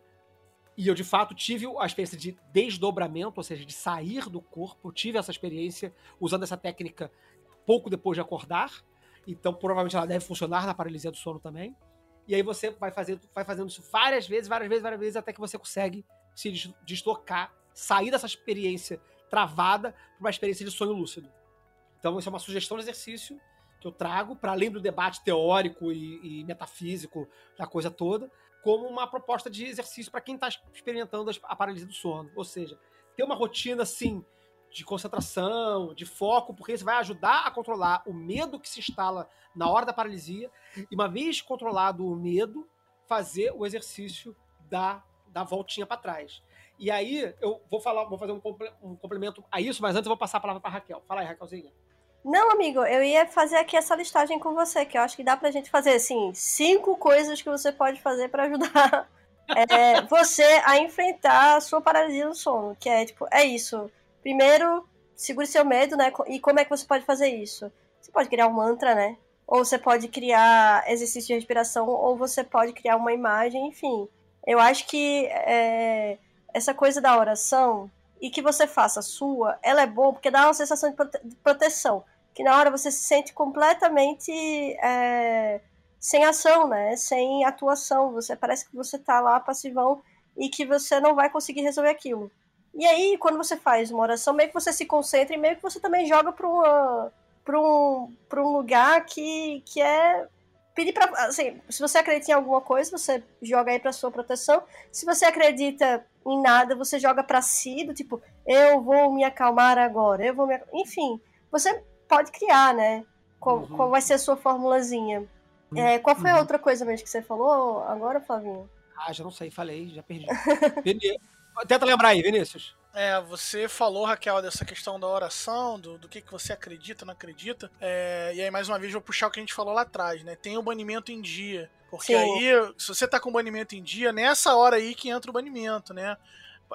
E eu, de fato, tive a experiência de desdobramento, ou seja, de sair do corpo. Tive essa experiência usando essa técnica pouco depois de acordar. Então, provavelmente ela deve funcionar na paralisia do sono também. E aí você vai, fazer, vai fazendo isso várias vezes, várias vezes, várias vezes, até que você consegue se des- deslocar, sair dessa experiência travada para uma experiência de sonho lúcido. Então, isso é uma sugestão de exercício que eu trago, para além do debate teórico e, e metafísico da coisa toda, como uma proposta de exercício para quem está experimentando a paralisia do sono. Ou seja, ter uma rotina, assim, de concentração, de foco, porque isso vai ajudar a controlar o medo que se instala na hora da paralisia. E uma vez controlado o medo, fazer o exercício da, da voltinha para trás. E aí, eu vou falar, vou fazer um, um complemento a isso, mas antes eu vou passar a palavra para Raquel. Fala aí, Raquelzinha. Não, amigo, eu ia fazer aqui essa listagem com você, que eu acho que dá pra gente fazer, assim, cinco coisas que você pode fazer pra ajudar (laughs) é, você a enfrentar a sua paralisia do sono. Que é, tipo, é isso. Primeiro, segure seu medo, né? E como é que você pode fazer isso? Você pode criar um mantra, né? Ou você pode criar exercício de respiração, ou você pode criar uma imagem, enfim. Eu acho que é, essa coisa da oração e que você faça sua, ela é boa porque dá uma sensação de proteção. Que na hora você se sente completamente é, sem ação, né? Sem atuação. Você parece que você tá lá passivão e que você não vai conseguir resolver aquilo. E aí, quando você faz uma oração, meio que você se concentra e meio que você também joga para uma para um, pra um lugar que, que é pedir para assim, se você acredita em alguma coisa, você joga aí para sua proteção. Se você acredita em nada, você joga para si, do tipo, eu vou me acalmar agora, eu vou me, ac-" enfim, você pode criar, né? Qual, Uhum. qual vai ser a sua formulazinha? É, qual foi a Uhum. outra coisa mesmo que você falou agora, Flavinho? Ah, já não sei, falei, já perdi. (laughs) Tenta lembrar aí, Vinícius. É, você falou, Raquel, dessa questão da oração, do, do que, que você acredita, não acredita. É, e aí, mais uma vez, vou puxar o que a gente falou lá atrás, né? Tem o banimento em dia. Porque Sim. aí, se você tá com o banimento em dia, nessa hora aí que entra o banimento, né?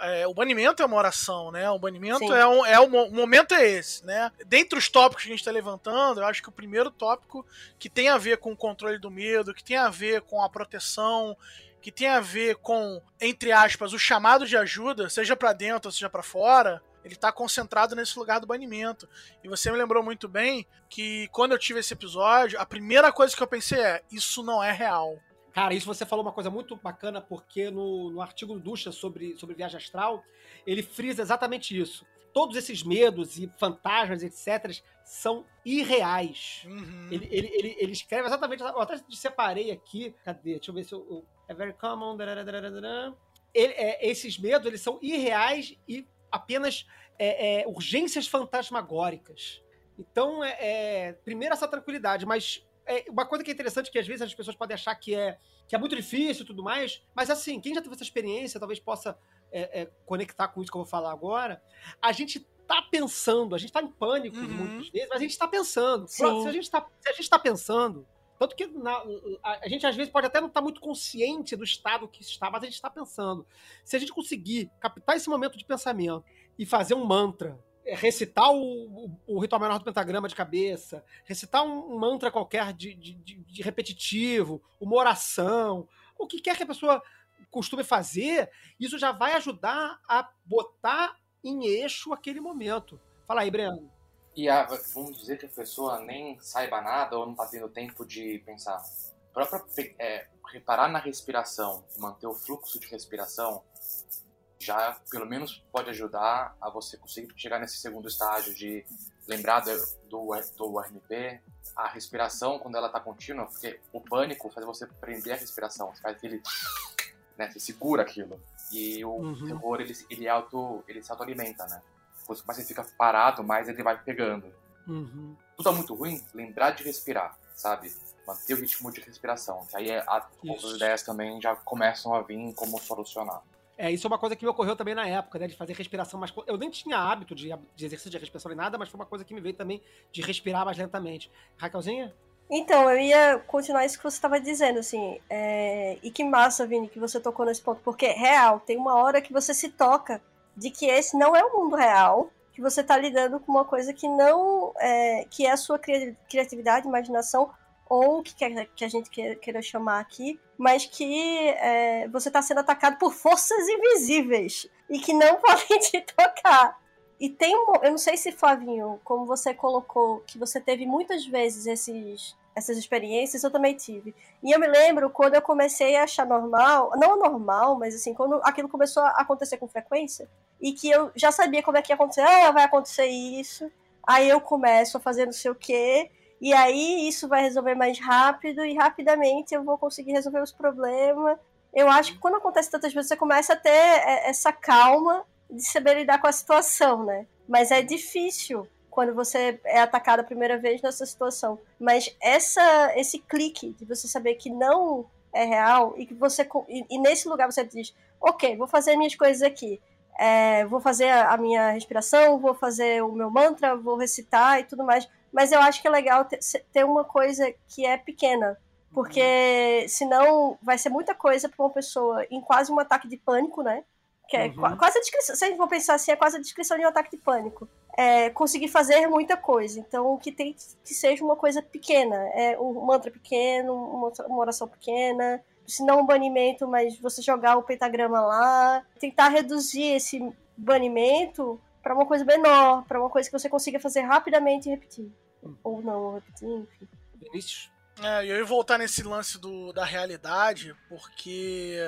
É, o banimento é uma oração, né? O banimento Sim. é um, é um o momento é esse, né? Dentre os tópicos que a gente está levantando, eu acho que o primeiro tópico que tem a ver com o controle do medo, que tem a ver com a proteção, que tem a ver com, entre aspas, o chamado de ajuda, seja pra dentro ou seja pra fora, ele tá concentrado nesse lugar do banimento. E você me lembrou muito bem que quando eu tive esse episódio, a primeira coisa que eu pensei é: isso não é real. Cara, isso você falou uma coisa muito bacana, porque no, no artigo do Ducha sobre, sobre viagem astral, ele frisa exatamente isso. Todos esses medos e fantasmas, etc., são irreais. Uhum. Ele, ele, ele, ele escreve exatamente. Eu até separei aqui. Cadê? Deixa eu ver se eu. eu- é very common. Ele- é, esses medos eles são irreais e apenas é, é, urgências fantasmagóricas. Então, é, é, primeiro essa tranquilidade, mas é, uma coisa que é interessante que às vezes as pessoas podem achar que é, que é muito difícil e tudo mais, mas assim, quem já teve essa experiência talvez possa é, é, conectar com isso que eu vou falar agora. A gente tá pensando, a gente tá em pânico Uhum. muitas vezes, mas a gente tá pensando. Sim. Se a gente tá, se a gente tá pensando, Tanto que na, a, a, gente às vezes pode até não estar tá muito consciente do estado que está, mas a gente está pensando. Se a gente conseguir captar esse momento de pensamento e fazer um mantra, recitar o, o, ritual menor do pentagrama de cabeça, recitar um, mantra qualquer de, de, de, repetitivo, uma oração, o que quer que a pessoa costume fazer, isso já vai ajudar a botar em eixo aquele momento. Fala aí, Breno. E a, vamos dizer que a pessoa nem saiba nada ou não está tendo tempo de pensar. Própria, é, reparar na respiração, manter o fluxo de respiração, já pelo menos pode ajudar a você conseguir chegar nesse segundo estágio de lembrar do, do, do RMP, a respiração quando ela está contínua, porque o pânico faz você prender a respiração, você faz aquele. Né, você segura aquilo. E o uhum. terror, ele, ele, auto, ele se autoalimenta, né? Quanto mais você fica parado, mais ele vai pegando. Uhum. Tudo é muito ruim, lembrar de respirar, sabe? Manter o ritmo de respiração. Que aí é, as outras ideias também já começam a vir como solucionar. É, isso é uma coisa que me ocorreu também na época, né? De fazer respiração mais. Eu nem tinha hábito de, de exercício de respiração nem nada, mas foi uma coisa que me veio também de respirar mais lentamente. Raquelzinha? Então, eu ia continuar isso que você estava dizendo, assim. É... E que massa, Vini, que você tocou nesse ponto. Porque, real, tem uma hora que você se toca de que esse não é o mundo real, que você está lidando com uma coisa que não. É... que é a sua criatividade, imaginação, ou o que, que a gente queira chamar aqui, mas que é, você está sendo atacado por forças invisíveis e que não (laughs) podem te tocar. E tem um. Eu não sei se, Flavinho, como você colocou, que você teve muitas vezes esses, essas experiências, eu também tive. E eu me lembro quando eu comecei a achar normal, não normal, mas assim, quando aquilo começou a acontecer com frequência, e que eu já sabia como é que ia acontecer, ah, vai acontecer isso, aí eu começo a fazer não sei o quê, e aí isso vai resolver mais rápido e rapidamente eu vou conseguir resolver os problemas. Eu acho que quando acontece tantas vezes, você começa a ter é, essa calma de saber lidar com a situação, né? Mas é difícil quando você é atacado a primeira vez nessa situação. Mas essa, esse clique de você saber que não é real e que você e, e nesse lugar você diz, ok, vou fazer minhas coisas aqui. É, vou fazer a minha respiração, vou fazer o meu mantra, vou recitar e tudo mais mas eu acho que é legal ter, uma coisa que é pequena. Porque senão vai ser muita coisa para uma pessoa em quase um ataque de pânico, né? Que é uhum. quase a descrição. Se a gente for pensar assim, é quase a descrição de um ataque de pânico. É conseguir fazer muita coisa. Então, que tem que seja uma coisa pequena. É um mantra pequeno, uma, uma oração pequena. Se não um banimento, mas você jogar o pentagrama lá. Tentar reduzir esse banimento para uma coisa menor, para uma coisa que você consiga fazer rapidamente e repetir. Hum. Ou não repetir, enfim. Vinícius? É, eu ia voltar nesse lance do, da realidade, porque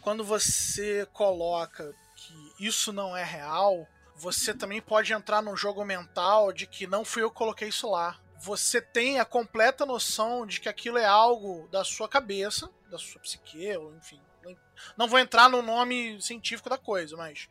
quando você coloca que isso não é real, você também pode entrar num jogo mental de que não fui eu que coloquei isso lá. Você tem a completa noção de que aquilo é algo da sua cabeça, da sua psique, ou enfim. Não vou entrar no nome científico da coisa, mas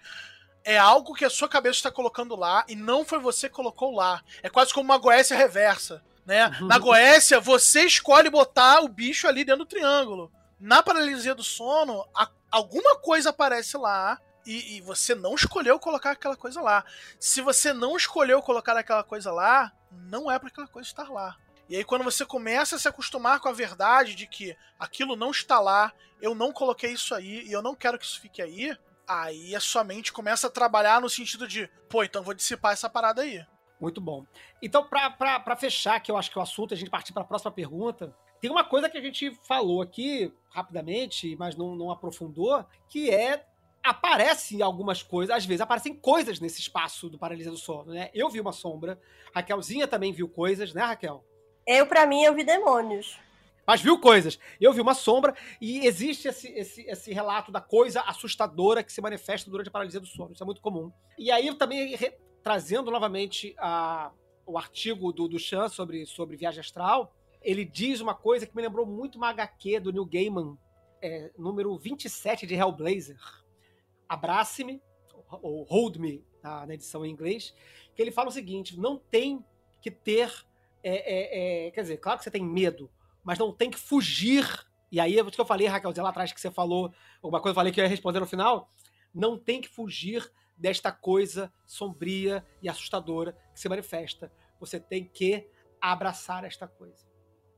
é algo que a sua cabeça está colocando lá e não foi você que colocou lá. É quase como uma Goécia reversa. Né? Uhum. Na (laughs) Goécia, você escolhe botar o bicho ali dentro do triângulo. Na paralisia do sono, a, alguma coisa aparece lá e, e, você não escolheu colocar aquela coisa lá. Se você não escolheu colocar aquela coisa lá, não é para aquela coisa estar lá. E aí, quando você começa a se acostumar com a verdade de que aquilo não está lá, eu não coloquei isso aí e eu não quero que isso fique aí, Aí a sua mente começa a trabalhar no sentido de, pô, então vou dissipar essa parada aí. Muito bom. Então, para fechar, que eu acho que é o assunto, a gente partir para a próxima pergunta, tem uma coisa que a gente falou aqui rapidamente, mas não, não aprofundou, que é aparecem algumas coisas, às vezes aparecem coisas nesse espaço do Paralisia do Sono, né? Eu vi uma sombra, Raquelzinha também viu coisas, né, Raquel? Eu, para mim, eu vi demônios mas viu coisas. Eu vi uma sombra e existe esse, esse, esse relato da coisa assustadora que se manifesta durante a paralisia do sono. Isso é muito comum. E aí, também re, trazendo novamente a, o artigo do, do Chan sobre, sobre viagem astral, ele diz uma coisa que me lembrou muito uma HQ do Neil Gaiman, é, número 27 de Hellblazer. Abrace-me, ou Hold Me, na, na, edição em inglês, que ele fala o seguinte: não tem que ter. É, é, é quer dizer, claro que você tem medo, mas não tem que fugir. E aí é o que eu falei, Raquel, lá atrás que você falou, uma coisa eu falei que eu ia responder no final. Não tem que fugir desta coisa sombria e assustadora que se manifesta. Você tem que abraçar esta coisa.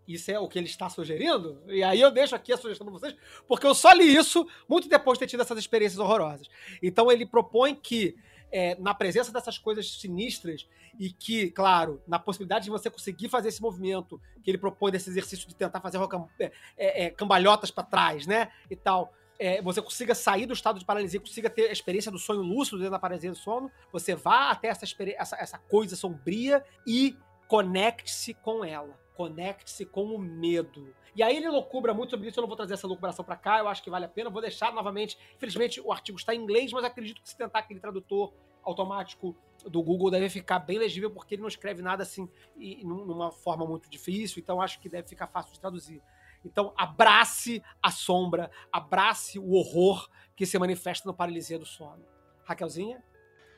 isso é o que ele está sugerindo? E aí eu deixo aqui a sugestão para vocês, porque eu só li isso muito depois de ter tido essas experiências horrorosas. Então ele propõe que, é, na presença dessas coisas sinistras, e que, claro, na possibilidade de você conseguir fazer esse movimento que ele propõe desse exercício de tentar fazer é, é, é, cambalhotas para trás, né? E tal. É, você consiga sair do estado de paralisia, consiga ter a experiência do sonho lúcido dentro da paralisia do sono, você vá até essa, essa, essa coisa sombria e conecte-se com ela conecte-se com o medo. E aí ele loucubra muito sobre isso, eu não vou trazer essa lucubração para cá, eu acho que vale a pena, vou deixar novamente. Infelizmente o artigo está em inglês, mas acredito que se tentar aquele tradutor automático do Google deve ficar bem legível, porque ele não escreve nada assim e, numa forma muito difícil, então acho que deve ficar fácil de traduzir. Então, abrace a sombra, abrace o horror que se manifesta no paralisia do sono. Raquelzinha?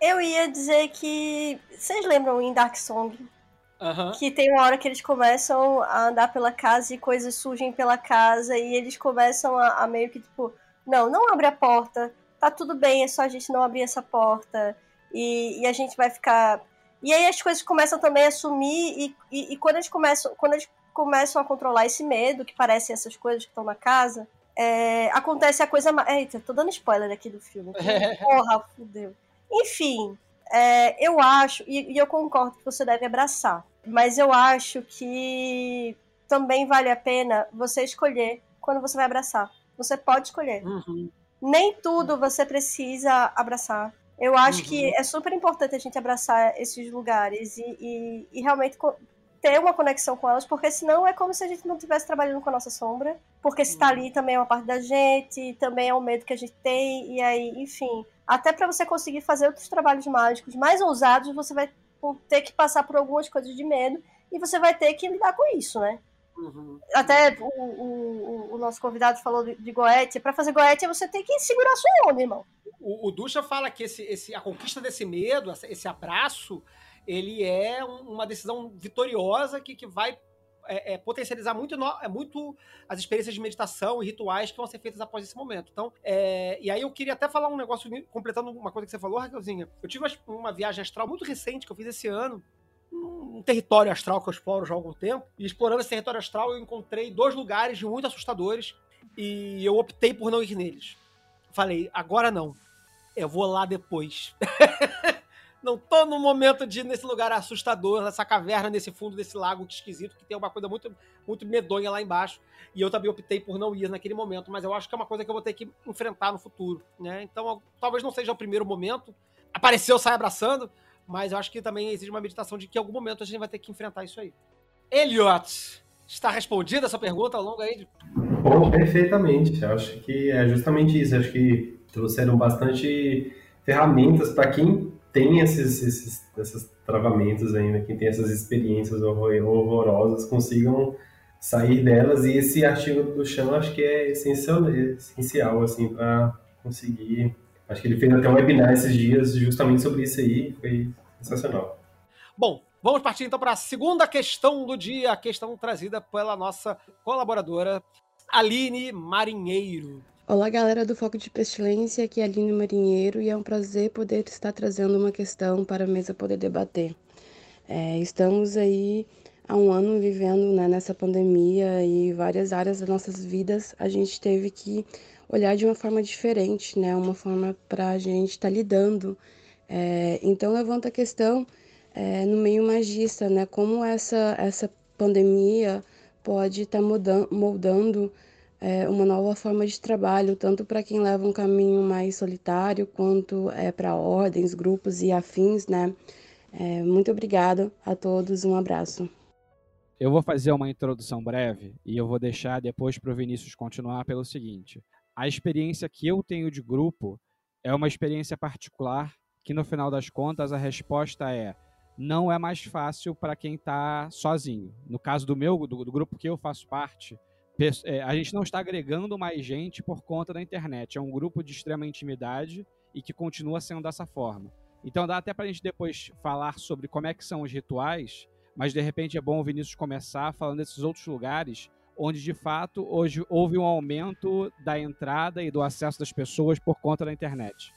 Eu ia dizer que. Vocês lembram em Dark Song? Uhum. Que tem uma hora que eles começam a andar pela casa e coisas surgem pela casa e eles começam a, a meio que tipo, não, não abre a porta, tá tudo bem, é só a gente não abrir essa porta e, e a gente vai ficar. E aí as coisas começam também a sumir e, e, e quando eles começam, quando eles começam a controlar esse medo que parecem essas coisas que estão na casa, é, acontece a coisa mais. Eita, tô dando spoiler aqui do filme. (laughs) Porra, fudeu. Enfim, é, eu acho, e, e, eu concordo que você deve abraçar. Mas eu acho que também vale a pena você escolher quando você vai abraçar. Você pode escolher. Uhum. Nem tudo você precisa abraçar. Eu acho uhum. que é super importante a gente abraçar esses lugares e, e, e realmente ter uma conexão com elas, porque senão é como se a gente não estivesse trabalhando com a nossa sombra. Porque se tá uhum. ali também é uma parte da gente, também é um medo que a gente tem, e aí, enfim. Até para você conseguir fazer outros trabalhos mágicos mais ousados, você vai ter que passar por algumas coisas de medo e você vai ter que lidar com isso, né? Uhum. Até o, o, o, nosso convidado falou de, de Goethe. Para fazer Goethe, você tem que segurar sua onda, irmão. O, o Ducha fala que esse, esse, a conquista desse medo, esse abraço, ele é uma decisão vitoriosa que, que vai é, é, potencializar muito, é muito as experiências de meditação e rituais que vão ser feitas após esse momento. Então, é, e aí eu queria até falar um negócio, completando uma coisa que você falou, Raquelzinha. Eu tive uma viagem astral muito recente que eu fiz esse ano, um território astral que eu exploro já há algum tempo. E explorando esse território astral, eu encontrei dois lugares muito assustadores e eu optei por não ir neles. Falei, agora não. Eu vou lá depois. (laughs) não tô no momento de nesse lugar assustador, nessa caverna, nesse fundo desse lago esquisito, que tem uma coisa muito, muito medonha lá embaixo. E eu também optei por não ir naquele momento, mas eu acho que é uma coisa que eu vou ter que enfrentar no futuro, né? Então, talvez não seja o primeiro momento. Apareceu, sai abraçando, mas eu acho que também existe uma meditação de que em algum momento a gente vai ter que enfrentar isso aí. Eliot, está respondida essa pergunta ao longo aí? De... Bom, perfeitamente. Acho que é justamente isso. Acho que trouxeram bastante ferramentas para quem tem esses, esses, esses travamentos ainda, quem tem essas experiências horrorosas, consigam sair delas. E esse artigo do chão acho que é essencial, essencial assim, para conseguir. Acho que ele fez até um webinar esses dias justamente sobre isso aí, foi sensacional. Bom, vamos partir então para a segunda questão do dia, a questão trazida pela nossa colaboradora Aline Marinheiro. Olá, galera do Foco de Pestilência, aqui é Aline Marinheiro e é um prazer poder estar trazendo uma questão para a mesa poder debater. É, estamos aí há um ano vivendo né, nessa pandemia e várias áreas das nossas vidas a gente teve que olhar de uma forma diferente, né, uma forma para a gente estar tá lidando. É, então, levanta a questão é, no meio magista, né, como essa, essa pandemia pode estar tá moldando é, uma nova forma de trabalho, tanto para quem leva um caminho mais solitário, quanto é, para ordens, grupos e afins, né? É, muito obrigada a todos, um abraço. Eu vou fazer uma introdução breve e eu vou deixar depois para o Vinícius continuar pelo seguinte. A experiência que eu tenho de grupo é uma experiência particular que, no final das contas, a resposta é não é mais fácil para quem está sozinho. No caso do meu, do, do grupo que eu faço parte, a gente não está agregando mais gente por conta da internet. É um grupo de extrema intimidade e que continua sendo dessa forma. Então dá até para a gente depois falar sobre como é que são os rituais, mas de repente é bom o Vinícius começar falando desses outros lugares onde de fato hoje houve um aumento da entrada e do acesso das pessoas por conta da internet.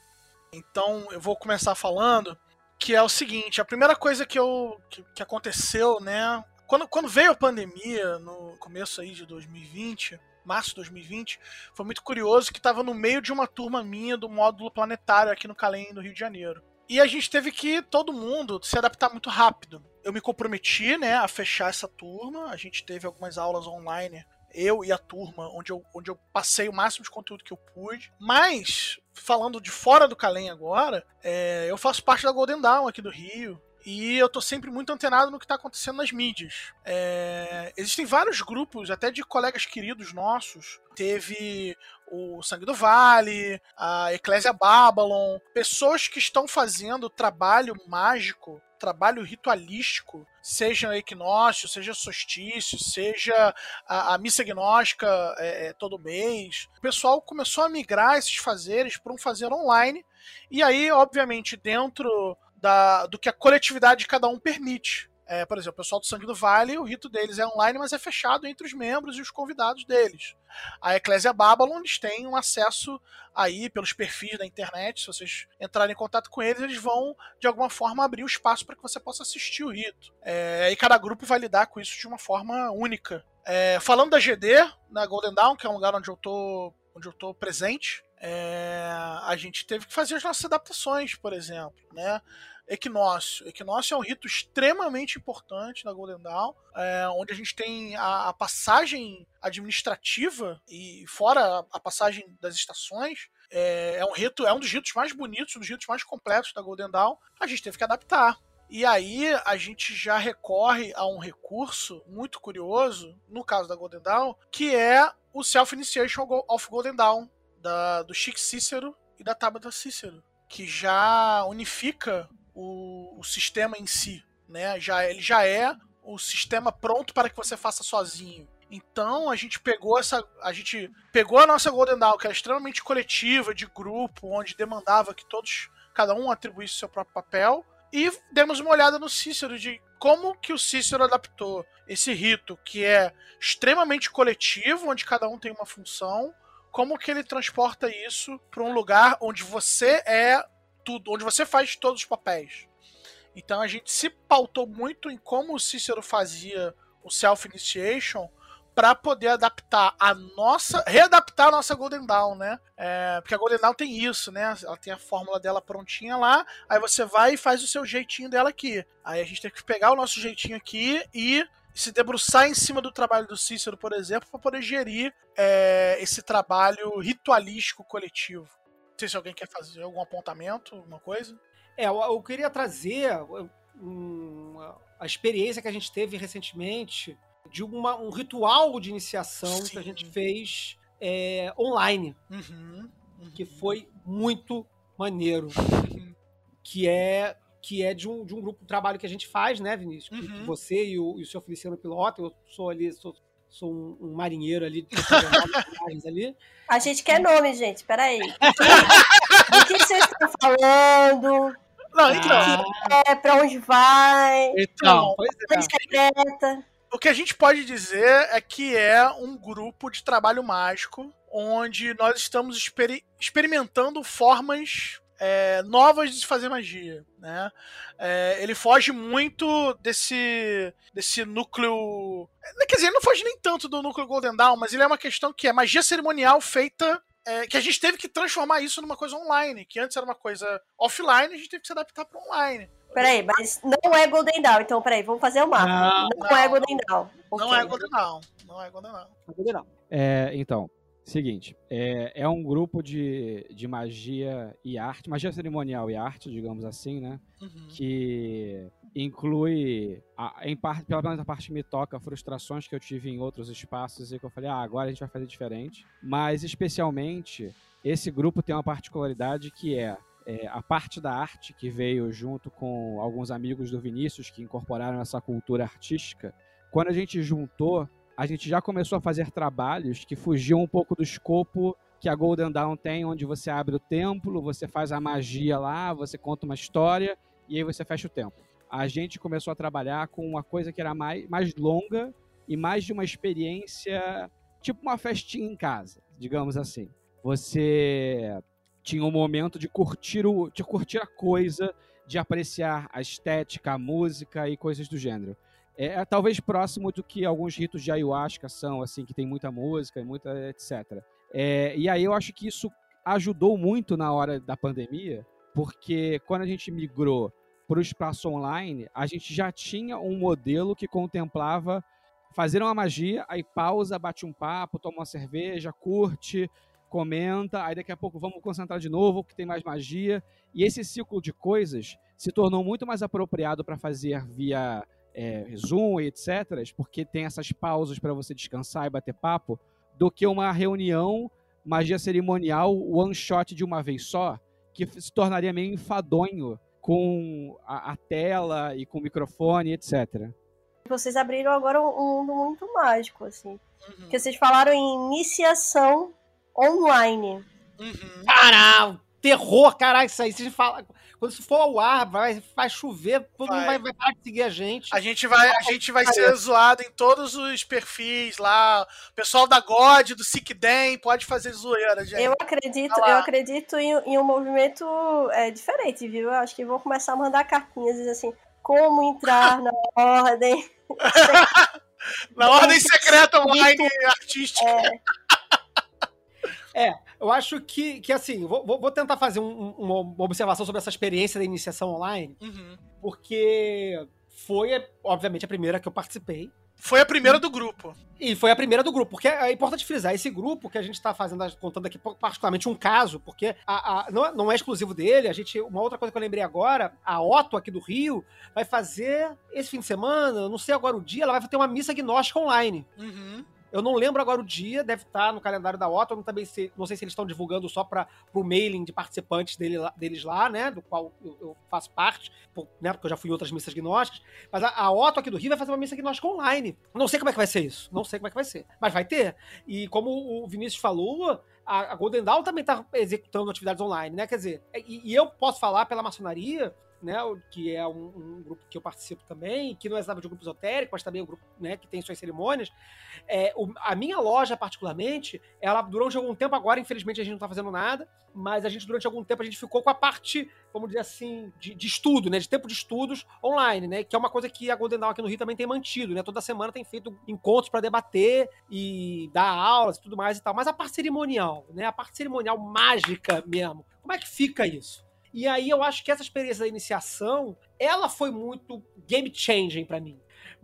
Então eu vou começar falando que é o seguinte, a primeira coisa que eu que, que aconteceu, né, quando, quando veio a pandemia, no começo aí de 2020, março de 2020, foi muito curioso que estava no meio de uma turma minha do módulo planetário aqui no Calem, no Rio de Janeiro. E a gente teve que, todo mundo, se adaptar muito rápido. Eu me comprometi, né, a fechar essa turma. A gente teve algumas aulas online, eu e a turma, onde eu, onde eu passei o máximo de conteúdo que eu pude. Mas, falando de fora do Calem agora, é, eu faço parte da Golden Dawn aqui do Rio. E eu tô sempre muito antenado no que tá acontecendo nas mídias. É, existem vários grupos, até de colegas queridos nossos. Teve o Sangue do Vale, a Eclésia Babylon, pessoas que estão fazendo trabalho mágico, trabalho ritualístico, seja equinócio, seja solstício, seja a, a missa gnóstica é, é, todo mês. O pessoal começou a migrar esses fazeres para um fazer online. E aí, obviamente, dentro da, do que a coletividade de cada um permite. É, por exemplo, o pessoal do Sangue do Vale, o rito deles é online, mas é fechado entre os membros e os convidados deles. A Eclésia Babylon, eles têm um acesso aí pelos perfis da internet. Se vocês entrarem em contato com eles, eles vão, de alguma forma, abrir o espaço para que você possa assistir o rito. É, e cada grupo vai lidar com isso de uma forma única. É, falando da GD, na Golden Dawn, que é um lugar onde eu tô, onde eu tô presente, é, a gente teve que fazer as nossas adaptações, por exemplo, né? Equinócio. Equinócio é um rito extremamente importante na Golden Dawn, é, onde a gente tem a, a, passagem administrativa e fora a, a passagem das estações. É, é, um rito, é um dos ritos mais bonitos, um dos ritos mais completos da Golden Dawn. A gente teve que adaptar. E aí a gente já recorre a um recurso muito curioso, no caso da Golden Dawn, que é o Self-Initiation of Golden Dawn, da, do Chic Cícero e da Tabata Cícero, que já unifica o, o sistema em si, né? Já, ele já é o sistema pronto para que você faça sozinho. Então a gente pegou essa. A gente pegou a nossa Golden Dawn, que era extremamente coletiva, de grupo, onde demandava que todos, cada um atribuísse seu próprio papel. E demos uma olhada no Cícero de como que o Cícero adaptou esse rito, que é extremamente coletivo, onde cada um tem uma função, como que ele transporta isso para um lugar onde você é tudo, onde você faz todos os papéis. Então a gente se pautou muito em como o Cícero fazia o self-initiation para poder adaptar a nossa, readaptar a nossa Golden Dawn, né? É, porque a Golden Dawn tem isso, né? Ela tem a fórmula dela prontinha lá, aí você vai e faz o seu jeitinho dela aqui. Aí a gente tem que pegar o nosso jeitinho aqui e se debruçar em cima do trabalho do Cícero, por exemplo, para poder gerir é, esse trabalho ritualístico coletivo. Não sei se alguém quer fazer algum apontamento, alguma coisa. É, eu, eu queria trazer um, a experiência que a gente teve recentemente de uma, um ritual de iniciação Sim. que a gente fez é, online, uhum, uhum. que foi muito maneiro, (laughs) que é que é de um, de um grupo de trabalho que a gente faz, né, Vinícius? Uhum. Você e o, e o seu Feliciano Piloto, eu sou ali, sou sou um, um marinheiro ali, (laughs) ali. A gente quer nome, gente, peraí. (laughs) Do que vocês estão falando? Não, então. é, pra onde vai? Então, pois é. secreta. O que a gente pode dizer é que é um grupo de trabalho mágico onde nós estamos exper experimentando formas é, novas de fazer magia, né? É, ele foge muito desse desse núcleo, é, quer dizer, ele não foge nem tanto do núcleo Golden Dawn, mas ele é uma questão que é magia cerimonial feita é, que a gente teve que transformar isso numa coisa online, que antes era uma coisa offline, a gente teve que se adaptar para online. Peraí, mas não é Golden Dawn, então peraí, vamos fazer o mapa. Não, não, não é Golden Dawn. Não okay. é Golden Dawn. Não é Golden Dawn. É Golden Dawn. É, então, Seguinte, é, é um grupo de, de magia e arte, magia cerimonial e arte, digamos assim, né? Uhum. Que inclui, a, em parte, pelo menos a parte me toca, frustrações que eu tive em outros espaços e que eu falei, ah, agora a gente vai fazer diferente. Mas, especialmente, esse grupo tem uma particularidade que é, é a parte da arte que veio junto com alguns amigos do Vinícius que incorporaram essa cultura artística. Quando a gente juntou a gente já começou a fazer trabalhos que fugiam um pouco do escopo que a Golden Dawn tem, onde você abre o templo, você faz a magia lá, você conta uma história e aí você fecha o templo. A gente começou a trabalhar com uma coisa que era mais, mais longa e mais de uma experiência, tipo uma festinha em casa, digamos assim. Você tinha um momento de curtir, o, de curtir a coisa, de apreciar a estética, a música e coisas do gênero. É, é talvez próximo do que alguns ritos de ayahuasca são, assim, que tem muita música e muita etc. É, e aí eu acho que isso ajudou muito na hora da pandemia, porque quando a gente migrou para o espaço online, a gente já tinha um modelo que contemplava fazer uma magia, aí pausa, bate um papo, toma uma cerveja, curte, comenta, aí daqui a pouco vamos concentrar de novo, que tem mais magia. E esse ciclo de coisas se tornou muito mais apropriado para fazer via é, Zoom e etc., porque tem essas pausas para você descansar e bater papo, do que uma reunião, magia cerimonial, one shot de uma vez só, que se tornaria meio enfadonho com a, a tela e com o microfone, etc. Vocês abriram agora um mundo muito mágico, assim. Uhum. Porque vocês falaram em iniciação online. Uhum. Caralho, terror, caralho, isso aí. Vocês falam, quando isso for ao ar, vai, vai chover, todo vai. mundo vai, vai parar de seguir a gente. A gente vai, a gente vai ser zoado em todos os perfis lá. O pessoal da God, do Sick Den, pode fazer zoeira, gente. Eu acredito, eu acredito em, em um movimento é, diferente, viu? Eu acho que vou começar a mandar cartinhas assim, como entrar na (laughs) ordem. na ordem (laughs) secreta online artística. É. é. Eu acho que, que assim, vou, vou tentar fazer um, uma observação sobre essa experiência da iniciação online, uhum. porque foi, obviamente, a primeira que eu participei. Foi a primeira do grupo. E foi a primeira do grupo, porque é importante frisar, esse grupo que a gente está fazendo, contando aqui particularmente um caso, porque a, a, não, é, não, é exclusivo dele, a gente, uma outra coisa que eu lembrei agora, a Otto aqui do Rio vai fazer esse fim de semana, não sei agora o dia, ela vai ter uma missa gnóstica online. Uhum. Eu não lembro agora o dia, deve estar no calendário da Otto. Eu também sei, não sei se eles estão divulgando só para o mailing de participantes dele, deles lá, né? Do qual eu, eu faço parte, por, né? Porque eu já fui em outras missas gnósticas. Mas a, a Otto aqui do Rio vai fazer uma missa gnóstica online. Não sei como é que vai ser isso. Não sei como é que vai ser. Mas vai ter. E como o Vinícius falou, a, a Golden Dawn também está executando atividades online, né? Quer dizer, e, e eu posso falar pela maçonaria né, que é um, um, grupo que eu participo também, que não é exatamente um grupo esotérico, mas também um grupo né, que tem suas cerimônias. É, o, a minha loja, particularmente, ela durante algum tempo, agora infelizmente a gente não está fazendo nada, mas a gente durante algum tempo a gente ficou com a parte, vamos dizer assim, de, de estudo, né, de tempo de estudos online, né, que é uma coisa que a Golden Dawn aqui no Rio também tem mantido, né, toda semana tem feito encontros para debater e dar aulas e tudo mais e tal, mas a parte cerimonial, né, a parte cerimonial mágica mesmo, como é que fica isso? E aí eu acho que essa experiência da iniciação, ela foi muito game changing para mim.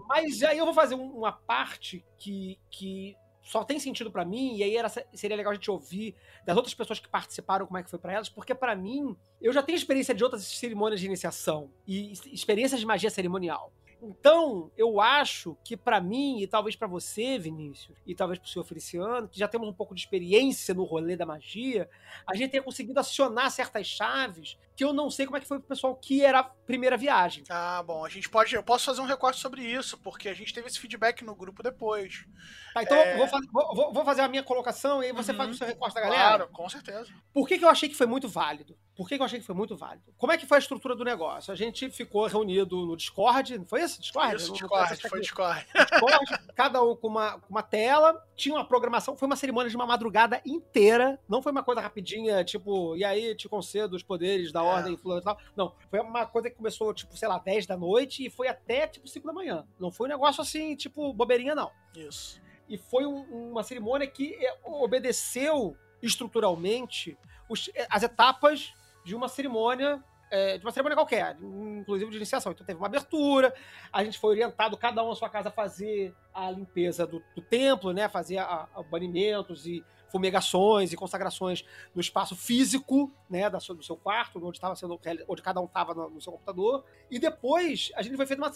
Mas aí eu vou fazer uma parte que, que só tem sentido para mim, e aí era, seria legal a gente ouvir das outras pessoas que participaram como é que foi para elas, porque para mim, eu já tenho experiência de outras cerimônias de iniciação e experiências de magia cerimonial. Então, eu acho que para mim, e talvez para você, Vinícius, e talvez para o senhor Feliciano, que já temos um pouco de experiência no rolê da magia, a gente tenha conseguido acionar certas chaves que eu não sei como é que foi pro pessoal que era a primeira viagem. Ah, bom, a gente pode. Eu posso fazer um recorte sobre isso, porque a gente teve esse feedback no grupo depois. Tá, então é... vou, fazer, vou, vou, fazer a minha colocação e aí você uhum. faz o seu recorte da galera. Claro, com certeza. Por que, que eu achei que foi muito válido? Por que, que eu achei que foi muito válido? Como é que foi a estrutura do negócio? A gente ficou reunido no Discord, não foi isso? Discord? Isso, Discord, foi Discord. Discord. cada um com uma, com uma tela, tinha uma programação, foi uma cerimônia de uma madrugada inteira, não foi uma coisa rapidinha, tipo, e aí te concedo os poderes da ordem fulano e tal. Não, foi uma coisa que começou, tipo, sei lá, 10 da noite e foi até, tipo, 5 da manhã. Não foi um negócio assim, tipo, bobeirinha, não. Isso. E foi um, uma cerimônia que é, obedeceu estruturalmente os, as etapas de uma cerimônia é, de uma cerimônia qualquer, inclusive de iniciação. Então teve uma abertura, a gente foi orientado, cada um na sua casa, a fazer a limpeza do, do templo, né? Fazer a, a banimentos e fumegações e consagrações no espaço físico, né, da sua, do seu quarto, onde estava sendo, onde cada um estava no, no, seu computador. E depois a gente foi feito uma,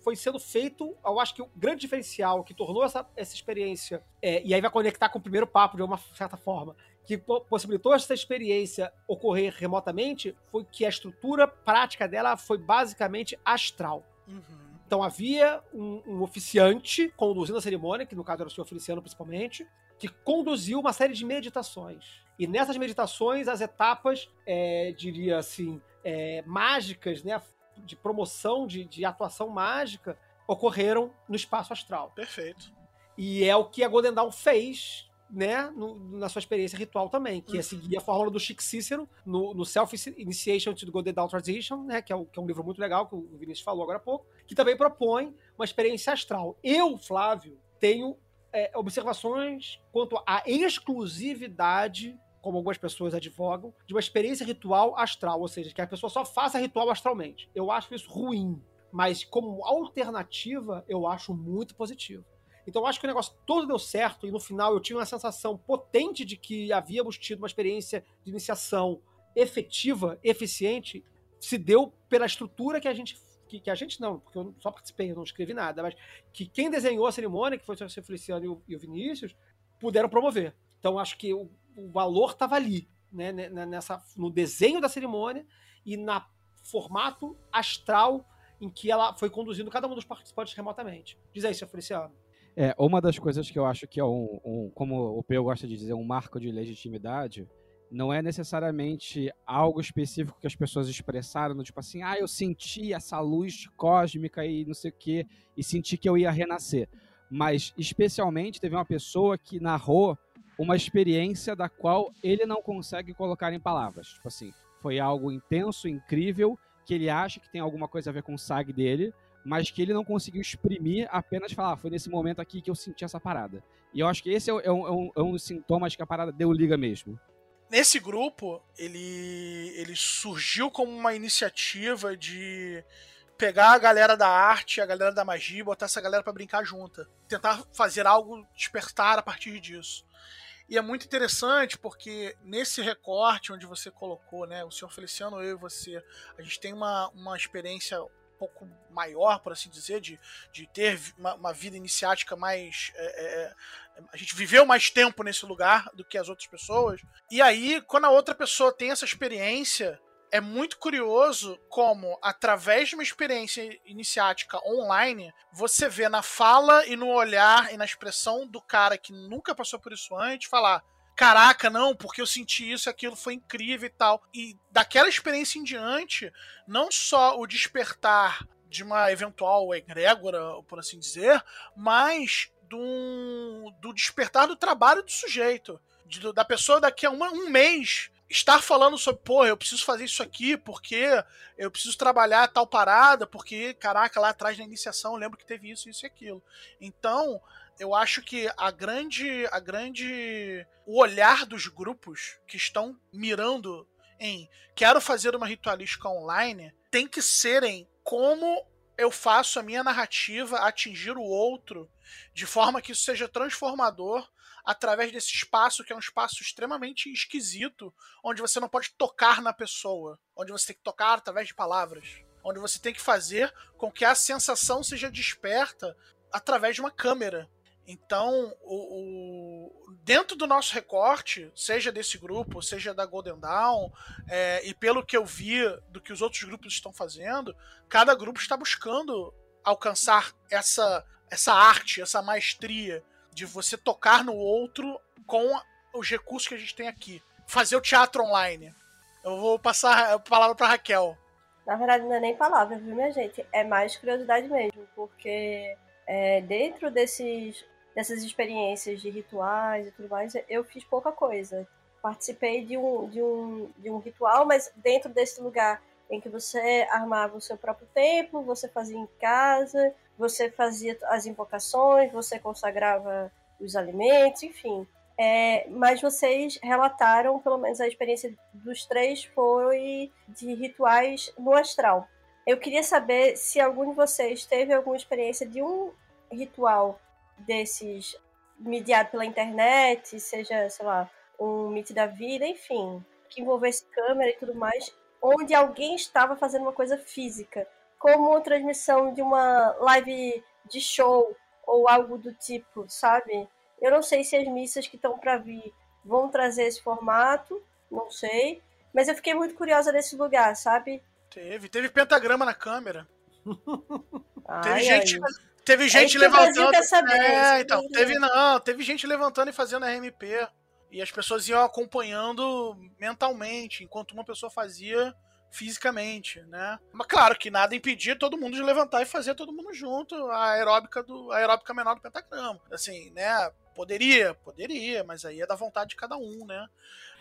foi sendo feito, eu acho que o grande diferencial que tornou essa, essa experiência é, e aí vai conectar com o primeiro papo de uma certa forma, que possibilitou essa experiência ocorrer remotamente, foi que a estrutura prática dela foi basicamente astral. Uhum. Então havia um, um, oficiante conduzindo a cerimônia, que no caso era o senhor Feliciano principalmente, que conduziu uma série de meditações. E nessas meditações, as etapas, é, diria assim, é, mágicas, né, de promoção, de, de atuação mágica, ocorreram no espaço astral. Perfeito. E é o que a Golden Dawn fez né, no, na sua experiência ritual também, que é seguir a fórmula do Chic Cícero no, no Self-Initiation to the Golden Dawn Transition, né, que é, o, que é um livro muito legal, que o Vinícius falou agora há pouco, que também propõe uma experiência astral. Eu, Flávio, tenho é, observações quanto à exclusividade, como algumas pessoas advogam, de uma experiência ritual astral, ou seja, que a pessoa só faça ritual astralmente. Eu acho isso ruim, mas como alternativa, eu acho muito positivo. Então eu acho que o negócio todo deu certo e no final eu tive uma sensação potente de que havíamos tido uma experiência de iniciação efetiva, eficiente, se deu pela estrutura que a gente que, que, a gente não, porque eu só participei, eu não escrevi nada, mas que quem desenhou a cerimônia, que foi o Sr. Feliciano e o, e o Vinícius, puderam promover. Então acho que o, o valor estava ali, né, nessa, no desenho da cerimônia e na formato astral em que ela foi conduzindo cada um dos participantes remotamente. Diz aí, Sr. Feliciano. É, uma das coisas que eu acho que é um, um como o Peu gosta de dizer, um marco de legitimidade, não é necessariamente algo específico que as pessoas expressaram, tipo assim, ah, eu senti essa luz cósmica e não sei o quê, e senti que eu ia renascer. Mas, especialmente, teve uma pessoa que narrou uma experiência da qual ele não consegue colocar em palavras. Tipo assim, foi algo intenso, incrível, que ele acha que tem alguma coisa a ver com o SAG dele, mas que ele não conseguiu exprimir, apenas falar, ah, foi nesse momento aqui que eu senti essa parada. E eu acho que esse é um, é um, é um dos sintomas que a parada deu liga mesmo. Nesse grupo, ele, ele surgiu como uma iniciativa de pegar a galera da arte, a galera da magia, botar essa galera para brincar junta. Tentar fazer algo despertar a partir disso. E é muito interessante porque nesse recorte onde você colocou, né, o senhor Feliciano, eu e você, a gente tem uma, uma experiência pouco maior, por assim dizer, de, de ter uma, uma vida iniciática mais. É, é, é, a gente viveu mais tempo nesse lugar do que as outras pessoas. E aí, quando a outra pessoa tem essa experiência, é muito curioso como, através de uma experiência iniciática online, você vê na fala e no olhar e na expressão do cara que nunca passou por isso antes falar: caraca, não, porque eu senti isso, aquilo foi incrível e tal. E daquela experiência em diante, não só o despertar de uma eventual egrégora, por assim dizer, mas do, do despertar do trabalho do sujeito. De, da pessoa daqui a uma, um mês estar falando sobre, pô, eu preciso fazer isso aqui porque eu preciso trabalhar tal parada, porque, caraca, lá atrás na iniciação eu lembro que teve isso, isso e aquilo. Então, eu acho que a grande, a grande, o olhar dos grupos que estão mirando em quero fazer uma ritualística online tem que serem como eu faço a minha narrativa atingir o outro de forma que isso seja transformador através desse espaço que é um espaço extremamente esquisito, onde você não pode tocar na pessoa, onde você tem que tocar através de palavras, onde você tem que fazer com que a sensação seja desperta através de uma câmera. Então, o, o, dentro do nosso recorte, seja desse grupo, seja da Golden Dawn, é, e pelo que eu vi do que os outros grupos estão fazendo, cada grupo está buscando alcançar essa, essa arte, essa maestria de você tocar no outro com os recursos que a gente tem aqui. Fazer o teatro online. Eu vou passar a palavra para Raquel. Na verdade, não é nem palavra, viu, minha gente? É mais curiosidade mesmo, porque é, dentro desses dessas experiências de rituais e tudo mais, eu fiz pouca coisa. Participei de um, de um, de um ritual, mas dentro desse lugar em que você armava o seu próprio templo, você fazia em casa, você fazia as invocações, você consagrava os alimentos, enfim. É, mas vocês relataram, pelo menos a experiência dos três foi de rituais no astral. Eu queria saber se algum de vocês teve alguma experiência de um ritual desses mediado pela internet, seja, sei lá, um Meet da vida, enfim, que envolvesse câmera e tudo mais, onde alguém estava fazendo uma coisa física, como a transmissão de uma live de show ou algo do tipo, sabe? Eu não sei se as missas que estão para vir vão trazer esse formato, não sei, mas eu fiquei muito curiosa desse lugar, sabe? Teve, teve pentagrama na câmera. (laughs) Ai, teve gente, ai. Teve É gente Brasil levantando. quer saber, isso é, então, Brasil teve não, teve gente levantando e fazendo RMP. E as pessoas iam acompanhando mentalmente, enquanto uma pessoa fazia fisicamente, né? Mas claro que nada impedia todo mundo de levantar e fazer todo mundo junto a aeróbica do a aeróbica menor do pentagrama. Assim, né? Poderia, poderia, mas aí é da vontade de cada um, né?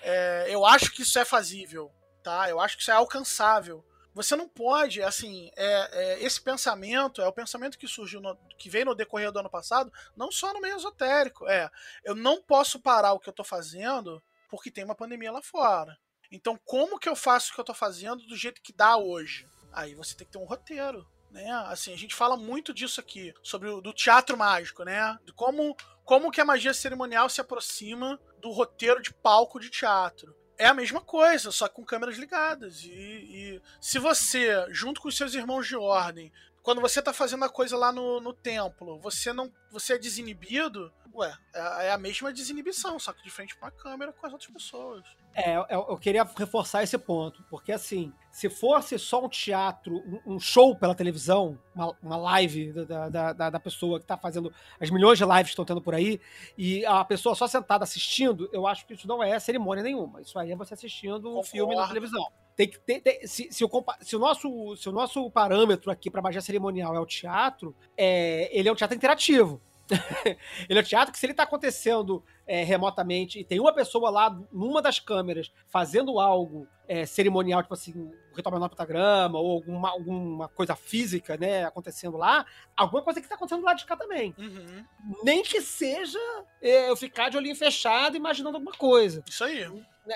É, eu acho que isso é fazível, tá? Eu acho que isso é alcançável. Você não pode, assim, é, é, esse pensamento é o pensamento que surgiu, no, que veio no decorrer do ano passado, não só no meio esotérico. É, eu não posso parar o que eu tô fazendo porque tem uma pandemia lá fora. Então, como que eu faço o que eu tô fazendo do jeito que dá hoje? Aí você tem que ter um roteiro, né? Assim, a gente fala muito disso aqui, sobre o do teatro mágico, né? De como como que a magia cerimonial se aproxima do roteiro de palco de teatro. É a mesma coisa, só com câmeras ligadas. E, e se você, junto com os seus irmãos de ordem, quando você tá fazendo a coisa lá no, no templo, você não. Você é desinibido, ué, é, é a mesma desinibição, só que de frente pra câmera com as outras pessoas. É, eu, queria reforçar esse ponto, porque assim, se fosse só um teatro, um, show pela televisão, uma, uma live da, da, da, da, pessoa que tá fazendo as milhões de lives que estão tendo por aí, e a pessoa só sentada assistindo, eu acho que isso não é cerimônia nenhuma. Isso aí é você assistindo um filme na televisão. Tem que ter, ter se, se, o, se, o nosso, se o nosso parâmetro aqui para magia cerimonial é o teatro, é, ele é um teatro interativo. (laughs) ele é um teatro que, se ele está acontecendo é, remotamente e tem uma pessoa lá numa das câmeras fazendo algo é, cerimonial, tipo assim, ritual menor pentagrama ou alguma, alguma coisa física, né, acontecendo lá, alguma coisa que está acontecendo lá de cá também. Uhum. Nem que seja é, eu ficar de olhinho fechado imaginando alguma coisa. Isso aí né,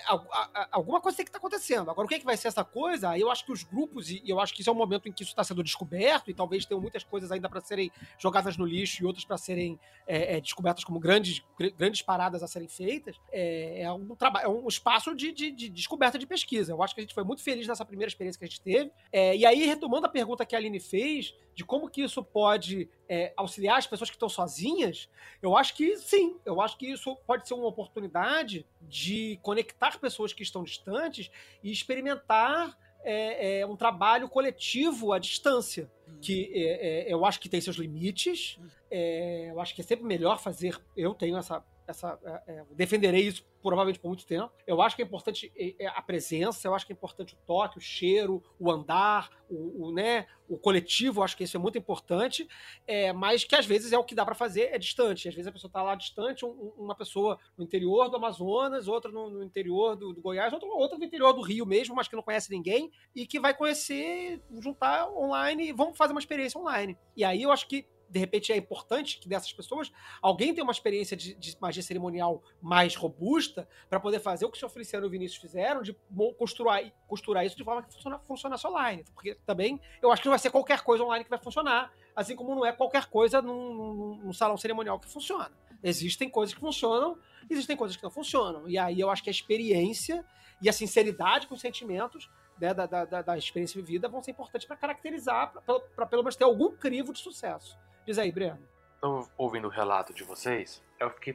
alguma coisa tem que estar tá acontecendo. Agora, o que, é que vai ser essa coisa? Eu acho que os grupos, e eu acho que isso é um momento em que isso está sendo descoberto, e talvez tenham muitas coisas ainda para serem jogadas no lixo e outras para serem é, é, descobertas como grandes, grandes paradas a serem feitas. É, é um, é um espaço de, de, de, descoberta de pesquisa. Eu acho que a gente foi muito feliz nessa primeira experiência que a gente teve. É, e aí, retomando a pergunta que a Aline fez, de como que isso pode é, auxiliar as pessoas que estão sozinhas, eu acho que sim, eu acho que isso pode ser uma oportunidade de conectar pessoas que estão distantes e experimentar é, é, um trabalho coletivo à distância. Uhum. Que é, é, eu acho que tem seus limites. Uhum. É, eu acho que é sempre melhor fazer. Eu tenho essa essa, é, defenderei isso provavelmente por muito tempo. Eu acho que é importante é, é, a presença, eu acho que é importante o toque, o cheiro, o andar, o, o né, o coletivo, eu acho que isso é muito importante, é, mas que às vezes é o que dá para fazer, é distante. Às vezes a pessoa está lá distante, um, uma pessoa no interior do Amazonas, outra no, no interior do, do, Goiás, outra, outra no interior do Rio mesmo, mas que não conhece ninguém, e que vai conhecer, juntar online e vamos fazer uma experiência online. E aí eu acho que de repente é importante que dessas pessoas alguém tenha uma experiência de, de magia cerimonial mais robusta para poder fazer o que o senhor Feliciano e o Vinícius fizeram, de costurar, costurar isso de forma que funciona, funcionasse online. Porque também eu acho que não vai ser qualquer coisa online que vai funcionar, assim como não é qualquer coisa num, num, num salão cerimonial que funciona. Existem coisas que funcionam, existem coisas que não funcionam. E aí eu acho que a experiência e a sinceridade com os sentimentos né, da, da, da, experiência vivida vão ser importantes para caracterizar, para pelo menos ter algum crivo de sucesso. Diz aí, Breno. Tô ouvindo o relato de vocês, eu fiquei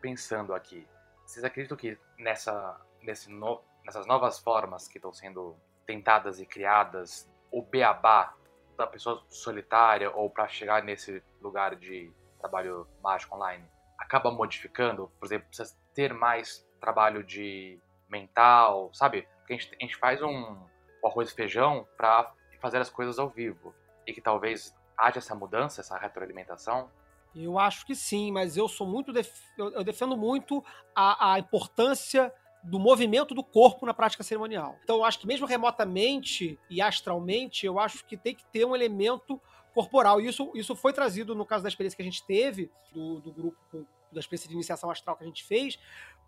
pensando aqui. Vocês acreditam que nessa, nesse no, nessas novas formas que estão sendo tentadas e criadas, o beabá da pessoa solitária ou para chegar nesse lugar de trabalho mágico online acaba modificando? Por exemplo, precisa ter mais trabalho de mental, sabe? Porque a gente, a gente faz um, um arroz e feijão para fazer as coisas ao vivo e que talvez haja essa mudança, essa retroalimentação? Eu acho que sim, mas eu sou muito def... eu defendo muito a, a, importância do movimento do corpo na prática cerimonial. Então eu acho que mesmo remotamente e astralmente, eu acho que tem que ter um elemento corporal. E isso, isso foi trazido no caso da experiência que a gente teve, do, do grupo da experiência de iniciação astral que a gente fez,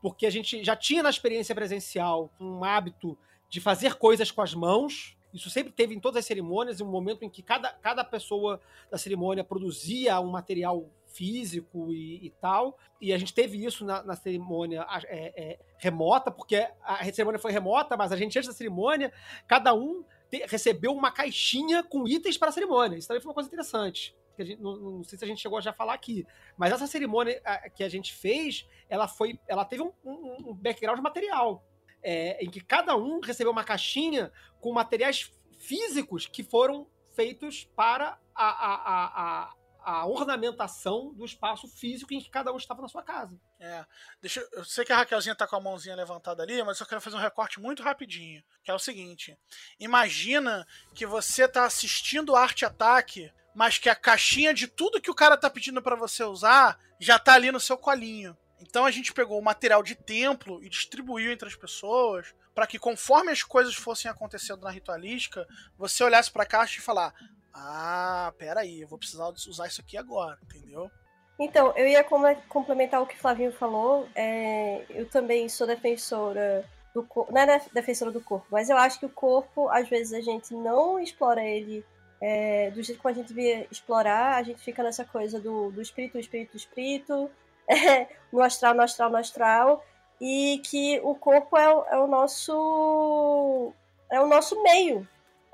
porque a gente já tinha na experiência presencial um hábito de fazer coisas com as mãos, isso sempre teve em todas as cerimônias, um momento em que cada, cada pessoa da cerimônia produzia um material físico e, e tal. E a gente teve isso na, na cerimônia é, é, remota, porque a cerimônia foi remota, mas a gente, antes da cerimônia, cada um te, recebeu uma caixinha com itens para a cerimônia. Isso também foi uma coisa interessante. Que gente, não, não, sei se a gente chegou a já falar aqui, mas essa cerimônia que a gente fez, ela foi, ela teve um, um, um background material é, em que cada um recebeu uma caixinha com materiais físicos que foram feitos para a, a, a, a, ornamentação do espaço físico em que cada um estava na sua casa. É. Deixa, eu sei que a Raquelzinha está com a mãozinha levantada ali, mas eu quero fazer um recorte muito rapidinho. Que é o seguinte: imagina que você está assistindo Arte Ataque, mas que a caixinha de tudo que o cara está pedindo para você usar já está ali no seu colinho. Então a gente pegou o material de templo e distribuiu entre as pessoas para que conforme as coisas fossem acontecendo na ritualística, você olhasse pra caixa e falar: Ah, peraí, eu vou precisar usar isso aqui agora, entendeu? Então, eu ia complementar o que Flavinho falou. É, eu também sou defensora do corpo. Não é defensora do corpo, mas eu acho que o corpo, às vezes, a gente não explora ele é, do jeito como a gente devia explorar. A gente fica nessa coisa do, do espírito, espírito, espírito, é, (laughs) no astral, no astral, no astral. E que o corpo é, é o nosso. É o nosso meio.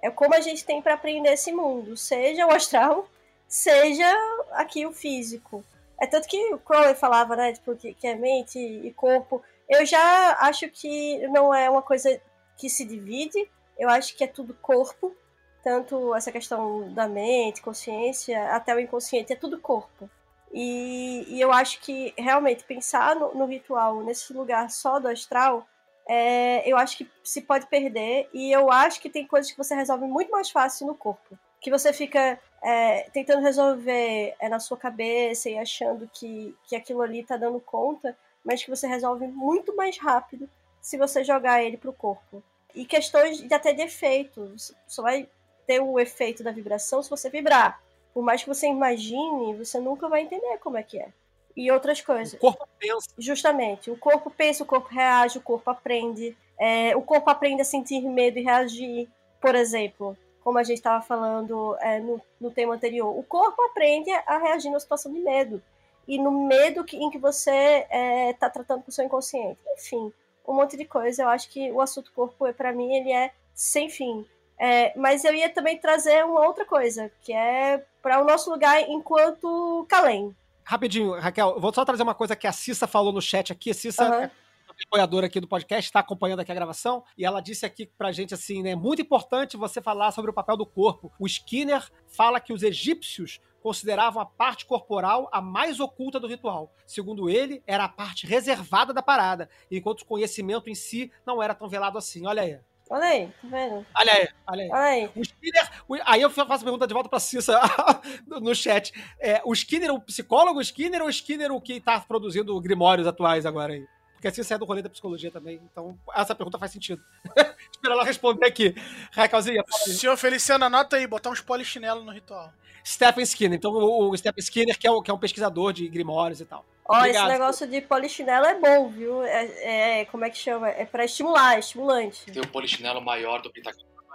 É como a gente tem para aprender esse mundo, seja o astral, seja aqui o físico. É tanto que o Crowley falava, né, tipo, que, que é mente e corpo. Eu já acho que não é uma coisa que se divide, eu acho que é tudo corpo, tanto essa questão da mente, consciência, até o inconsciente, é tudo corpo. E, e eu acho que realmente pensar no, no, ritual nesse lugar só do astral, é, eu acho que se pode perder, e eu acho que tem coisas que você resolve muito mais fácil no corpo. Que você fica é, tentando resolver é, na sua cabeça e achando que, que aquilo ali tá dando conta, mas que você resolve muito mais rápido se você jogar ele pro corpo. E questões de até de efeito. Só vai ter o efeito da vibração se você vibrar. Por mais que você imagine, você nunca vai entender como é que é. E outras coisas. O corpo pensa. Justamente. O corpo pensa, o corpo reage, o corpo aprende. É, o corpo aprende a sentir medo e reagir. Por exemplo, como a gente estava falando é, no, no tema anterior, o corpo aprende a reagir numa situação de medo. E no medo que, em que você está é, tá tratando com o seu inconsciente. Enfim, um monte de coisa. Eu acho que o assunto corpo, para mim, ele é sem fim. É, mas eu ia também trazer uma outra coisa, que é para o nosso lugar enquanto Kalem. Rapidinho, Raquel, vou só trazer uma coisa que a Cissa falou no chat aqui. A Cissa uhum. é apoiadora aqui do podcast, está acompanhando aqui a gravação, e ela disse aqui pra gente assim, né? Muito importante você falar sobre o papel do corpo. O Skinner fala que os egípcios consideravam a parte corporal a mais oculta do ritual. Segundo ele, era a parte reservada da parada, enquanto o conhecimento em si não era tão velado assim. Olha aí. Olha aí, tá vendo? Olha aí, olha aí. Olha aí. O Skinner, o, aí eu faço a pergunta de volta pra Cissa (laughs) no chat. É, o Skinner, o psicólogo o Skinner ou o Skinner o que tá produzindo grimórios atuais agora aí? Porque assim você é do rolê da psicologia também. Então, essa pergunta faz sentido. (laughs) Espera ela responder aqui. Raquelzinha. Senhor Feliciano, anota aí, botar uns polichinelo no ritual. Stephen Skinner. Então, o, Stephen Skinner, que é, o, que é um pesquisador de grimórios e tal. Ó, esse negócio de polichinelo é bom, viu? É, é, como é que chama? É pra estimular, é estimulante. Tem o polichinelo maior do que tá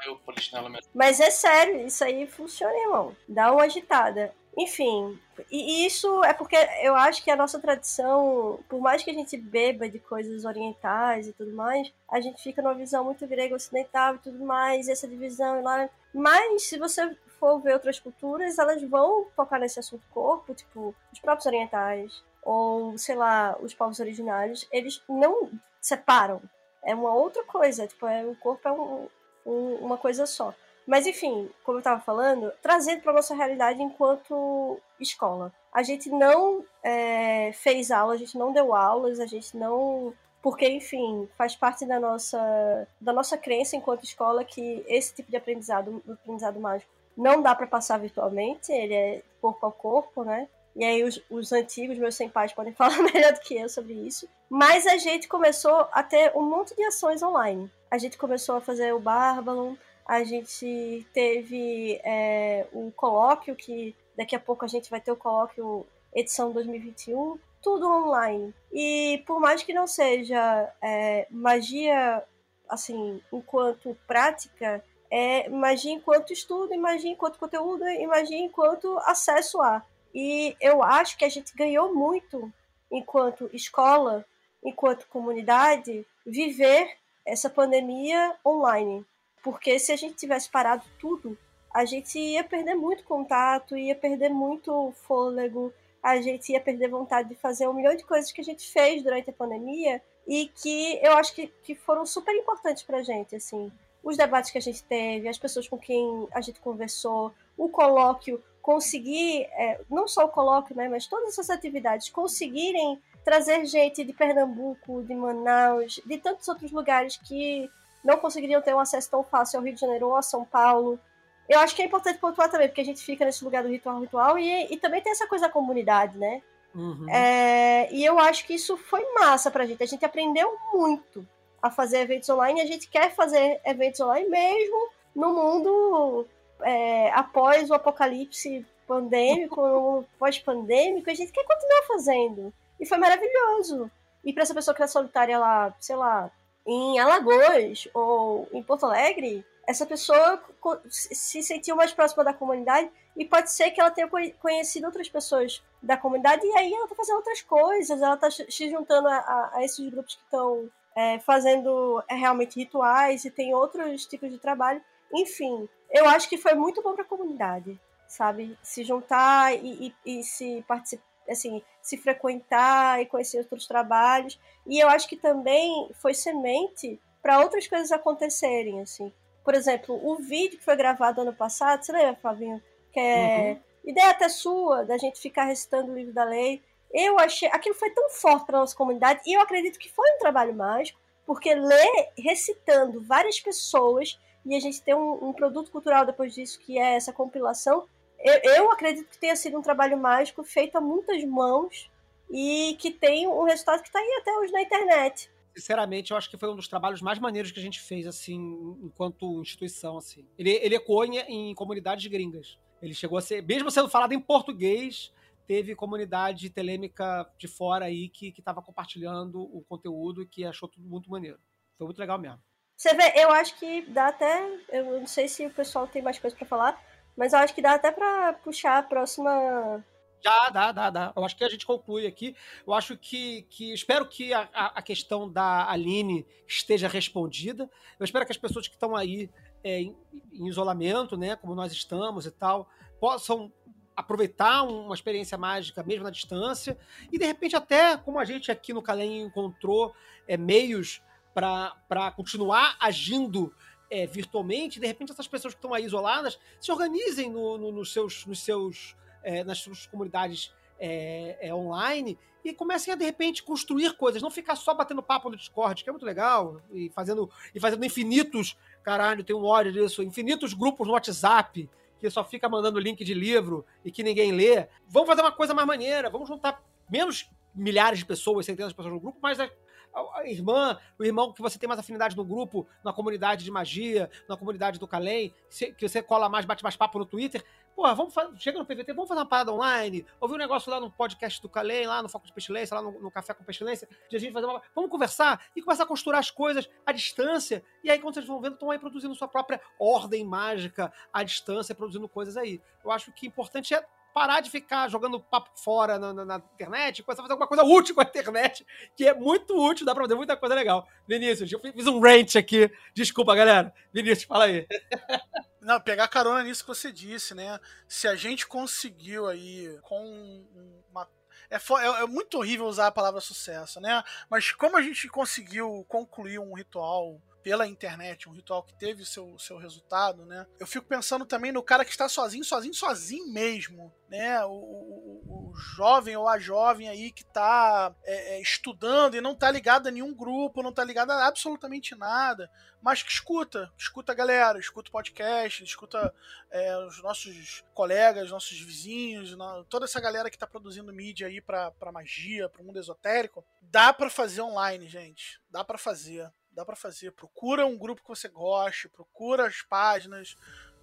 o polichinelo menor. Mas é sério, isso aí funciona, irmão. Dá uma agitada. Enfim, e isso é porque eu acho que a nossa tradição, por mais que a gente beba de coisas orientais e tudo mais, a gente fica numa visão muito grega ocidental e tudo mais, e essa divisão e lá. Mas se você for ver outras culturas, elas vão tocar nesse assunto corpo, tipo, os próprios orientais, ou sei lá, os povos originários, eles não separam. É uma outra coisa, tipo, é, o corpo é um, um, uma coisa só. Mas enfim, como eu estava falando, trazendo para nossa realidade enquanto escola. A gente não é, fez aula, a gente não deu aulas, a gente não porque enfim faz parte da nossa da nossa crença enquanto escola que esse tipo de aprendizado aprendizado mágico não dá para passar virtualmente ele é corpo a corpo né? E aí os, os antigos meus senpais podem (laughs) falar melhor do que eu sobre isso. Mas a gente começou a ter um monte de ações online. A gente começou a fazer o Bárbalon a gente teve é, o colóquio, que daqui a pouco a gente vai ter o colóquio edição 2021, tudo online. E por mais que não seja é, magia, assim, enquanto prática, é magia enquanto estudo, magia enquanto conteúdo, magia enquanto acesso a. E eu acho que a gente ganhou muito enquanto escola, enquanto comunidade, viver essa pandemia online. Porque se a gente tivesse parado tudo, a gente ia perder muito contato, ia perder muito fôlego, a gente ia perder vontade de fazer um milhão de coisas que a gente fez durante a pandemia e que eu acho que, que foram super importantes pra gente, assim. Os debates que a gente teve, as pessoas com quem a gente conversou, o colóquio, conseguir, é, não só o colóquio, né, mas todas essas atividades, conseguirem trazer gente de Pernambuco, de Manaus, de tantos outros lugares que não conseguiriam ter um acesso tão fácil ao Rio de Janeiro ou a São Paulo. Eu acho que é importante pontuar também, porque a gente fica nesse lugar do ritual ritual e, e também tem essa coisa da comunidade, né? Uhum. É, e eu acho que isso foi massa pra gente. A gente aprendeu muito. A fazer eventos online, a gente quer fazer eventos online mesmo no mundo é, após o apocalipse pandêmico, (laughs) pós-pandêmico, a gente quer continuar fazendo. E foi maravilhoso. E para essa pessoa que é solitária lá, sei lá, em Alagoas ou em Porto Alegre, essa pessoa se sentiu mais próxima da comunidade e pode ser que ela tenha conhecido outras pessoas da comunidade e aí ela tá fazendo outras coisas, ela tá se juntando a, a esses grupos que estão é, fazendo é, realmente rituais e tem outros tipos de trabalho. Enfim, eu acho que foi muito bom para a comunidade, sabe? Se juntar e, e, e se participar, assim, se frequentar e conhecer outros trabalhos. E eu acho que também foi semente para outras coisas acontecerem, assim. Por exemplo, o vídeo que foi gravado ano passado, você lembra, Flavinho? Que é uhum. ideia até sua, da gente ficar recitando o livro da lei. Eu achei. Aquilo foi tão forte para nossa comunidade, e eu acredito que foi um trabalho mágico, porque ler recitando várias pessoas, e a gente ter um, um produto cultural depois disso, que é essa compilação, eu, eu acredito que tenha sido um trabalho mágico feito a muitas mãos e que tem um resultado que está aí até hoje na internet sinceramente, eu acho que foi um dos trabalhos mais maneiros que a gente fez, assim, enquanto instituição, assim. Ele, ele ecoou em, em comunidades gringas. Ele chegou a ser, mesmo sendo falado em português, teve comunidade telêmica de fora aí que estava compartilhando o conteúdo e que achou tudo muito maneiro. Foi muito legal mesmo. Você vê, eu acho que dá até. Eu não sei se o pessoal tem mais coisa para falar, mas eu acho que dá até para puxar a próxima já, dá, dá, dá. Eu acho que a gente conclui aqui. Eu acho que. que espero que a, a questão da Aline esteja respondida. Eu espero que as pessoas que estão aí é, em, em, isolamento, né, como nós estamos e tal, possam aproveitar uma experiência mágica mesmo na distância. E de repente, até como a gente aqui no Calem encontrou é, meios para continuar agindo é, virtualmente, de repente essas pessoas que estão aí isoladas se organizem no, no, nos seus. Nos seus é, nas suas comunidades é, é, online e comecem a, de repente, construir coisas, não ficar só batendo papo no Discord, que é muito legal, e fazendo, e fazendo infinitos, caralho, tem um ódio disso, infinitos grupos no WhatsApp, que só fica mandando link de livro e que ninguém lê. Vamos fazer uma coisa mais maneira, vamos juntar menos milhares de pessoas, centenas de pessoas no grupo, mas a, a, a irmã, o irmão que você tem mais afinidade no grupo, na comunidade de magia, na comunidade do Calem, que você cola mais, bate mais papo no Twitter, Porra, vamos fazer, chega no PVT, vamos fazer uma parada online, ouvir um negócio lá no podcast do Calem, lá no Foco de Pestilência, lá no, no Café com Pestilência, de a gente fazer uma. Vamos conversar e começar a costurar as coisas à distância. E aí, quando vocês vão vendo, estão aí produzindo sua própria ordem mágica à distância, produzindo coisas aí. Eu acho que o importante é parar de ficar jogando papo fora na, na, na, internet, começar a fazer alguma coisa útil com a internet, que é muito útil, dá pra fazer muita coisa legal. Vinícius, eu fiz um rant aqui. Desculpa, galera. Vinícius, fala aí. (laughs) Não, pegar carona nisso que você disse, né? Se a gente conseguiu aí com uma é, é, é, muito horrível usar a palavra sucesso, né? Mas como a gente conseguiu concluir um ritual pela internet, um ritual que teve o seu, seu resultado, né? Eu fico pensando também no cara que está sozinho, sozinho, sozinho mesmo, né? O, o, o jovem ou a jovem aí que está é, é, estudando e não está ligado a nenhum grupo, não está ligado a absolutamente nada, mas que escuta, escuta a galera, escuta o podcast, escuta é, os nossos colegas, nossos vizinhos, toda essa galera que está produzindo mídia aí para magia, para o mundo esotérico. Dá para fazer online, gente. Dá para fazer dá para fazer. Procura um grupo que você goste, procura as páginas.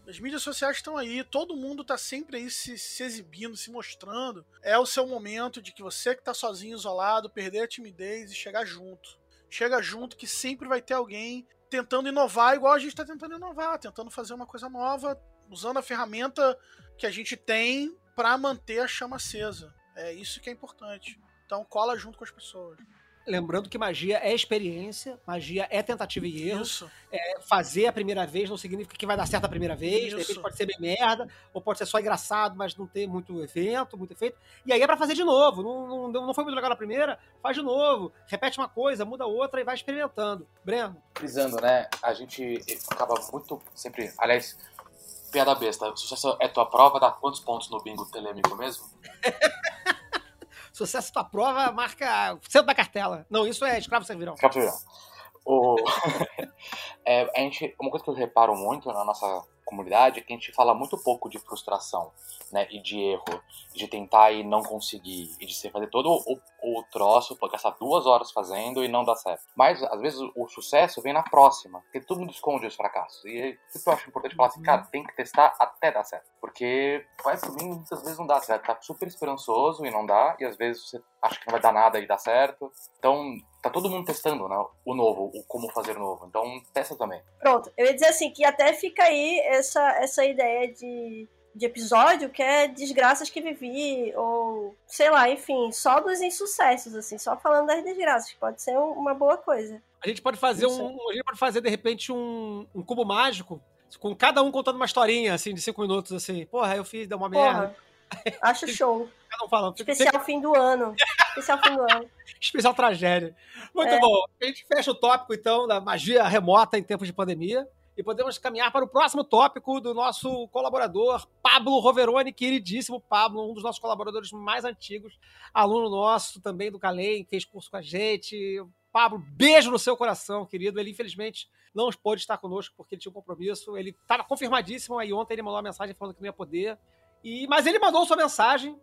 As mídias sociais estão aí, todo mundo está sempre aí se, se, exibindo, se mostrando. É o seu momento de que você que está sozinho, isolado, perder a timidez e chegar junto. Chega junto que sempre vai ter alguém tentando inovar igual a gente está tentando inovar, tentando fazer uma coisa nova, usando a ferramenta que a gente tem para manter a chama acesa. É isso que é importante. Então cola junto com as pessoas. Lembrando que magia é experiência, magia é tentativa e erro. Isso. É, fazer a primeira vez não significa que vai dar certo a primeira vez. Isso. De repente pode ser bem merda, ou pode ser só engraçado, mas não ter muito evento, muito efeito. E aí é pra fazer de novo. Não, não, não foi muito legal na primeira, faz de novo. Repete uma coisa, muda outra e vai experimentando. Breno. Frisando, né? A gente acaba muito sempre. Aliás, piada besta. Sucesso é tua prova, dá quantos pontos no bingo telêmico mesmo? (laughs) Sucesso da prova marca centro da cartela. Não, isso é escravo servirão. Escravo servirão. O... (laughs) é, a gente, uma coisa que eu reparo muito na nossa comunidade é que a gente fala muito pouco de frustração, né? E de erro, de tentar e não conseguir, e de você fazer todo o, o troço, gastar duas horas fazendo e não dar certo. Mas, às vezes, o, sucesso vem na próxima, porque todo mundo esconde os fracassos. E eu acho importante falar assim, Uhum. cara, tem que testar até dar certo. Porque vai por mim, muitas vezes não dá certo. Tá super esperançoso e não dá, e às vezes você acha que não vai dar nada e dá certo. Então, tá todo mundo testando, né? O novo, o como fazer novo. Então, testa também. Pronto, eu ia dizer assim, que até fica aí essa, essa ideia de, de episódio que é desgraças que vivi, ou sei lá, enfim, só dos insucessos, assim, só falando das desgraças, que pode ser um- uma boa coisa. A gente pode fazer Isso. um. A gente pode fazer, de repente, um, um cubo mágico. Com cada um contando uma historinha, assim, de cinco minutos, assim. Porra, eu fiz, deu uma merda. (laughs) Acho show. Falando. Especial fim do ano. Especial fim do ano. (laughs) Especial tragédia. Muito É. bom. A gente fecha o tópico, então, da magia remota em tempos de pandemia. E podemos caminhar para o próximo tópico do nosso colaborador, Pablo Roveroni, queridíssimo Pablo, um dos nossos colaboradores mais antigos, aluno nosso também do Calem, fez curso com a gente. Pablo, beijo no seu coração, querido. Ele, infelizmente, não pôde estar conosco porque ele tinha um compromisso. Ele estava confirmadíssimo, aí ontem ele mandou uma mensagem falando que não ia poder. E, mas ele mandou sua mensagem.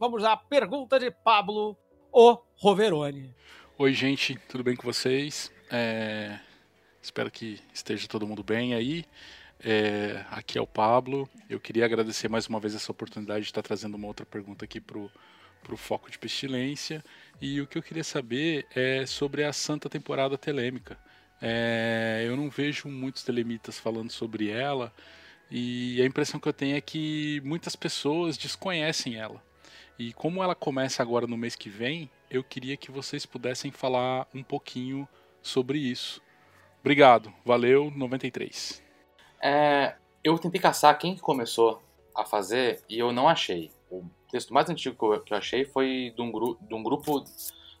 Vamos à pergunta de Pablo, o Roveroni. Oi, gente, tudo bem com vocês? É, Espero que esteja todo mundo bem aí. É, Aqui é o Pablo. Eu queria agradecer mais uma vez essa oportunidade de estar trazendo uma outra pergunta aqui pro, pro Foco de Pestilência. E o que eu queria saber é sobre a Santa Temporada Telêmica. É, eu não vejo muitos telemitas falando sobre ela. E a impressão que eu tenho é que muitas pessoas desconhecem ela. E como ela começa agora no mês que vem, eu queria que vocês pudessem falar um pouquinho sobre isso. Obrigado, valeu, 93. É, eu tentei caçar quem que começou a fazer e eu não achei. O texto mais antigo que eu, que eu achei foi de um, gru, de um grupo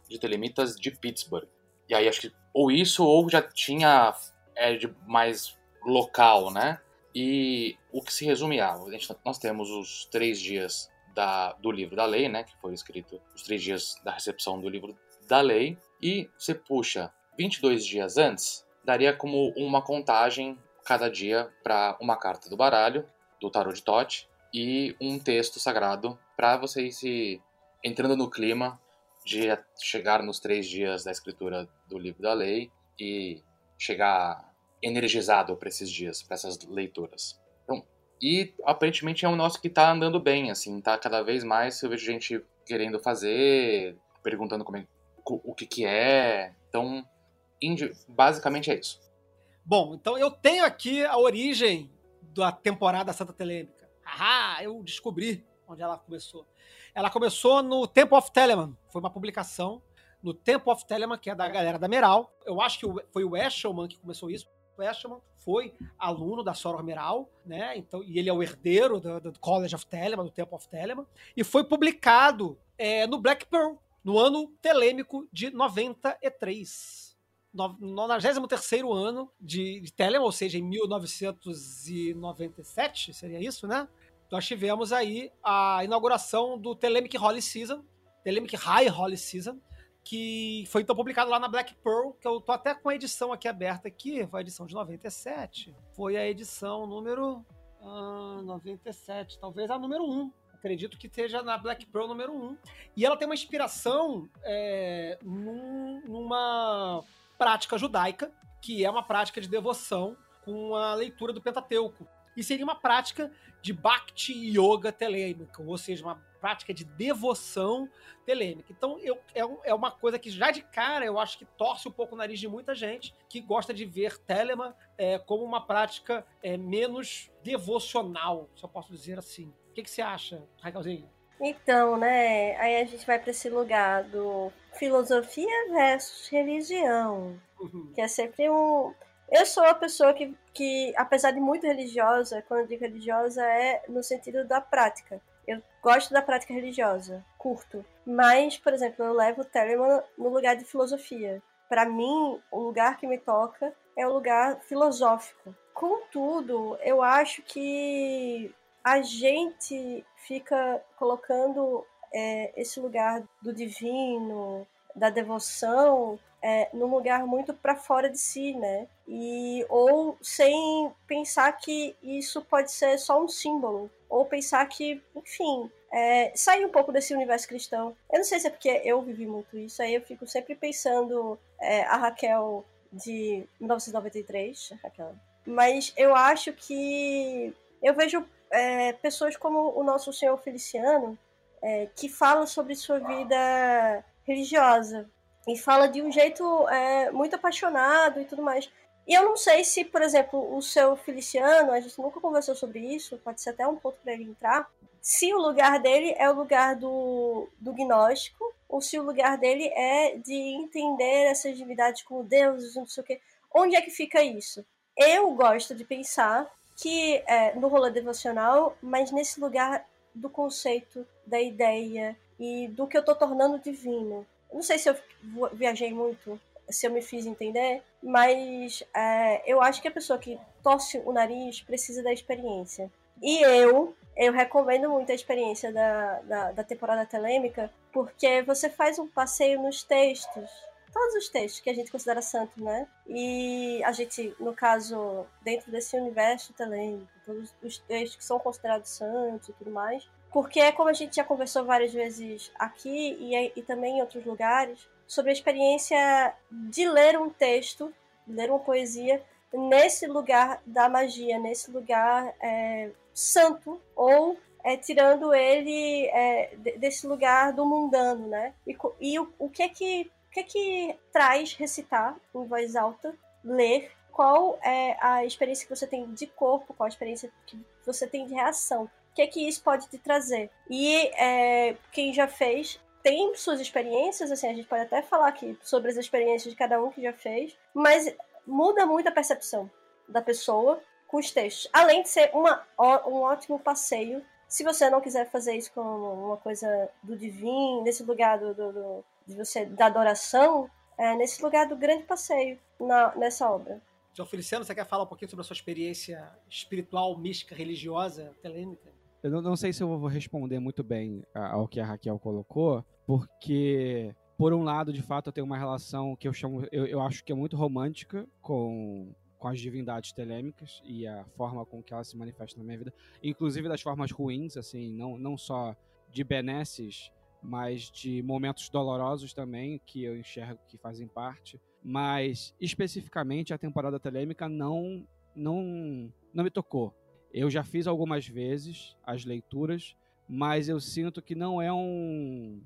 de telemitas de Pittsburgh. E aí acho que ou isso ou já tinha é, de mais local, né? E o que se resume a, a gente- nós temos os três dias da, do livro da lei, né? Que foi escrito os três dias da recepção do livro da lei. E você puxa 22 dias antes, daria como uma contagem cada dia para uma carta do baralho, do tarot de Tote, e um texto sagrado para você ir se entrando no clima de chegar nos três dias da escritura do livro da lei e chegar energizado para esses dias, para essas leituras. Então, e aparentemente é um negócio que tá andando bem, assim, tá cada vez mais eu vejo gente querendo fazer, perguntando como é, o que que é. Então, basicamente é isso. Bom, então eu tenho aqui a origem da temporada Santa Telêmica. Ah, eu descobri onde ela começou. Ela começou no Temple of Telemann. Foi uma publicação no Temple of Telemann, que é da galera da Meral. Eu acho que foi o Eshelman que começou isso. O Eshelman foi aluno da Soror Meral, né? Então, e ele é o herdeiro do, do College of Telemann, do Temple of Telemann. E foi publicado é, no Black Pearl, no ano telêmico de 93 no 93 ano de, de Telemann, ou seja, em 1997, seria isso, né? Nós tivemos aí a inauguração do Telemic Holy Season, Telemic High Holy Season, que foi então publicado lá na Black Pearl, que eu tô até com a edição aqui aberta aqui, foi a edição de 97. Foi a edição número ah, 97, talvez a número 1. Acredito que esteja na Black Pearl número 1. E ela tem uma inspiração é, num- numa prática judaica, que é uma prática de devoção com a leitura do Pentateuco. E seria uma prática de Bhakti Yoga telêmica, ou seja, uma prática de devoção telêmica. Então, eu, é, é uma coisa que já de cara eu acho que torce um pouco o nariz de muita gente que gosta de ver Telemann é, como uma prática é, menos devocional, se eu posso dizer assim. O que, que você acha, Raquelzinho? Então, né? Aí a gente vai para esse lugar do filosofia versus religião, que é sempre um. Eu sou uma pessoa que, que, apesar de muito religiosa, quando eu digo religiosa é no sentido da prática. Eu gosto da prática religiosa, curto. Mas, por exemplo, eu levo o Telemann no lugar de filosofia. Para mim, o lugar que me toca é o lugar filosófico. Contudo, eu acho que a gente fica colocando é, esse lugar do divino, da devoção, é, num lugar muito para fora de si, né? E ou sem pensar que isso pode ser só um símbolo, ou pensar que, enfim, é, sair um pouco desse universo cristão. Eu não sei se é porque eu vivi muito isso, aí eu fico sempre pensando é, a Raquel de 1993, Raquel. Mas eu acho que eu vejo é, pessoas como o nosso senhor Feliciano é, que falam sobre sua vida religiosa e fala de um jeito é, muito apaixonado e tudo mais. E eu não sei se, por exemplo, o seu Feliciano, a gente nunca conversou sobre isso, pode ser até um ponto para ele entrar, se o lugar dele é o lugar do, do gnóstico, ou se o lugar dele é de entender essas divindades como deuses, não sei o quê. Onde é que fica isso? Eu gosto de pensar que é, no rolê devocional, mas nesse lugar do conceito, da ideia e do que eu estou tornando divino. Não sei se eu viajei muito, se eu me fiz entender, mas é, eu acho que a pessoa que torce o nariz precisa da experiência. E eu, eu recomendo muito a experiência da, da, da temporada telêmica, porque você faz um passeio nos textos, todos os textos que a gente considera santos, né? E a gente, no caso, dentro desse universo telêmico, todos os textos que são considerados santos e tudo mais, porque é como a gente já conversou várias vezes aqui e, e também em outros lugares, sobre a experiência de ler um texto, ler uma poesia, nesse lugar da magia, nesse lugar é, santo, ou é, tirando ele é, desse lugar do mundano, né? E, e o, o, que é que, o que é que traz recitar em voz alta, ler, qual é a experiência que você tem de corpo, qual a experiência que você tem de reação o que é que isso pode te trazer. E é, quem já fez tem suas experiências, assim, a gente pode até falar aqui sobre as experiências de cada um que já fez, mas muda muito a percepção da pessoa com os textos. Além de ser uma, um ótimo passeio, se você não quiser fazer isso como uma coisa do divino, nesse lugar do, do, do de você da adoração, é, nesse lugar do grande passeio na, nessa obra. João Feliciano, você quer falar um pouquinho sobre a sua experiência espiritual, mística, religiosa, telêmica? Eu não, não sei se eu vou responder muito bem ao que a Raquel colocou, porque por um lado, de fato, eu tenho uma relação que eu chamo, eu, eu acho que é muito romântica com, com as divindades telêmicas e a forma com que elas se manifestam na minha vida, inclusive das formas ruins, assim, não, não só de benesses, mas de momentos dolorosos também, que eu enxergo que fazem parte. Mas, especificamente, a temporada telêmica não, não, não me tocou. Eu já fiz algumas vezes as leituras, mas eu sinto que não é um.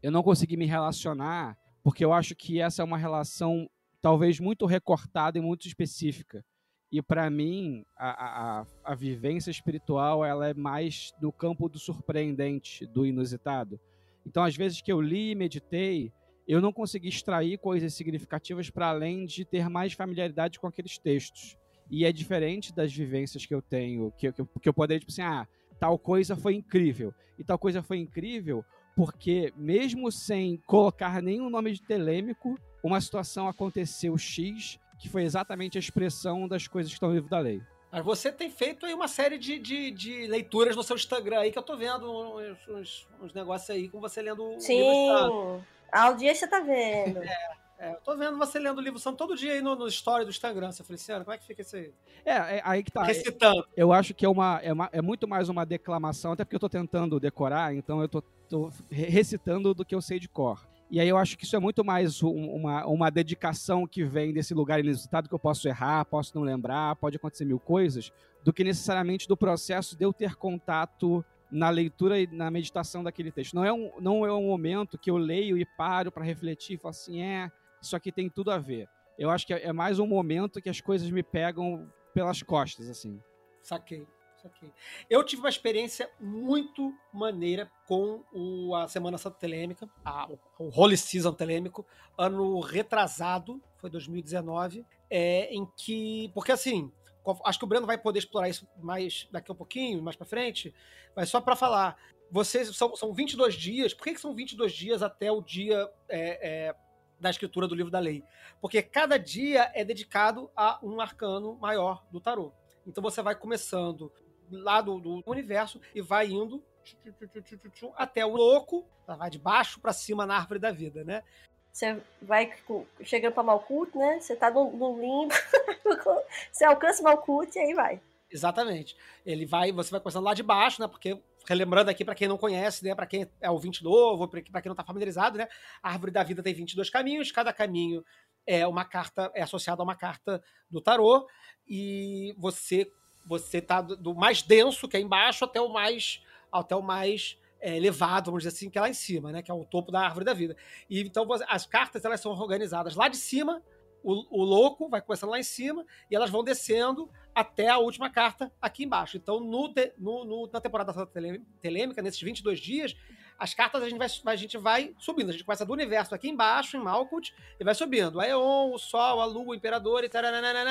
Eu não consegui me relacionar, porque eu acho que essa é uma relação talvez muito recortada e muito específica. E para mim, a, a, a vivência espiritual ela é mais no campo do surpreendente, do inusitado. Então, às vezes que eu li e meditei, eu não consegui extrair coisas significativas para além de ter mais familiaridade com aqueles textos. E é diferente das vivências que eu tenho, que, que, que eu poderia, tipo assim, ah, tal coisa foi incrível. E tal coisa foi incrível porque, mesmo sem colocar nenhum nome de telêmico, uma situação aconteceu X, que foi exatamente a expressão das coisas que estão no livro da lei. Mas você tem feito aí uma série de, de, de, leituras no seu Instagram aí, que eu tô vendo uns, uns, uns negócios aí com você lendo Sim, livro a audiência tá vendo. É. É, eu tô vendo você lendo o livro santo todo dia aí no, no story do Instagram, você Feliciano. Como é que fica isso aí? É, é aí que tá. Recitando. Eu acho que é, uma, é, uma, é muito mais uma declamação, até porque eu tô tentando decorar, então eu tô, tô recitando do que eu sei de cor. E aí eu acho que isso é muito mais uma, uma dedicação que vem desse lugar inusitado que eu posso errar, posso não lembrar, pode acontecer mil coisas, do que necessariamente do processo de eu ter contato na leitura e na meditação daquele texto. Não é um, não é um momento que eu leio e paro para refletir e falo assim, é, isso aqui tem tudo a ver. Eu acho que é mais um momento que as coisas me pegam pelas costas, assim. Saquei, saquei. Eu tive uma experiência muito maneira com o, a Semana Santa Telêmica, a, o Holy Season Telêmico, ano retrasado, foi 2019, é, em que. Porque assim, acho que o Breno vai poder explorar isso mais daqui a um pouquinho, mais para frente, mas só para falar. Vocês são, são 22 dias. Por que, que são 22 dias até o dia é, é, da escritura do livro da lei. Porque cada dia é dedicado a um arcano maior do tarô. Então você vai começando lá do, do universo e vai indo até o louco, vai de baixo para cima na árvore da vida, né? você vai chegando para Malkuth, né? Você tá no, no limbo, (laughs) você alcança Malkuth e aí vai. Exatamente. Ele vai, você vai começando lá de baixo, né? Porque relembrando aqui para quem não conhece, né, para quem é ouvinte novo, para quem não está familiarizado, né, a árvore da vida tem 22 caminhos, cada caminho é uma carta é associado a uma carta do tarô e você você tá do, do mais denso, que é embaixo, até o mais até o mais é, elevado, vamos dizer assim, que é lá em cima, né? Que é o topo da árvore da vida. E então as cartas elas são organizadas lá de cima. O, o louco vai começando lá em cima e elas vão descendo até a última carta aqui embaixo. Então, no, no, no na temporada telêmica, nesses 22 dias, as cartas a gente, vai, a gente vai subindo. A gente começa do universo aqui embaixo, em Malkuth, e vai subindo. A Eon, o Sol, a Lua, o Imperador, e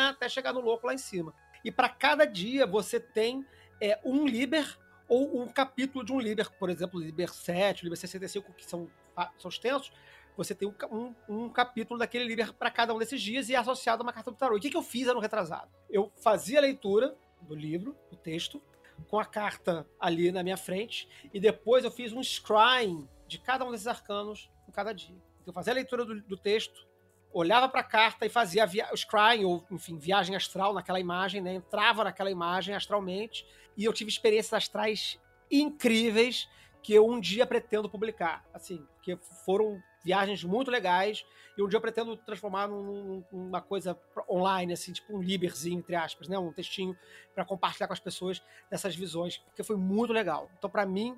até chegar no louco lá em cima. E para cada dia você tem é, um Liber ou um capítulo de um Liber, por exemplo, Liber 7, Liber 65, que são, são extensos, você tem um, um, capítulo daquele Liber para cada um desses dias e é associado a uma carta do tarô. O que, que eu fiz ano retrasado? Eu fazia a leitura do livro, do texto, com a carta ali na minha frente, e depois eu fiz um scrying de cada um desses arcanos em cada dia. Então, eu fazia a leitura do, do texto, olhava para a carta e fazia o scrying, ou enfim, viagem astral naquela imagem, né? entrava naquela imagem astralmente, e eu tive experiências astrais incríveis que eu um dia pretendo publicar. Assim, que foram viagens muito legais e um dia eu pretendo transformar num, numa coisa online, assim, tipo um liberzinho, entre aspas, né? Um textinho para compartilhar com as pessoas dessas visões, porque foi muito legal. Então, para mim,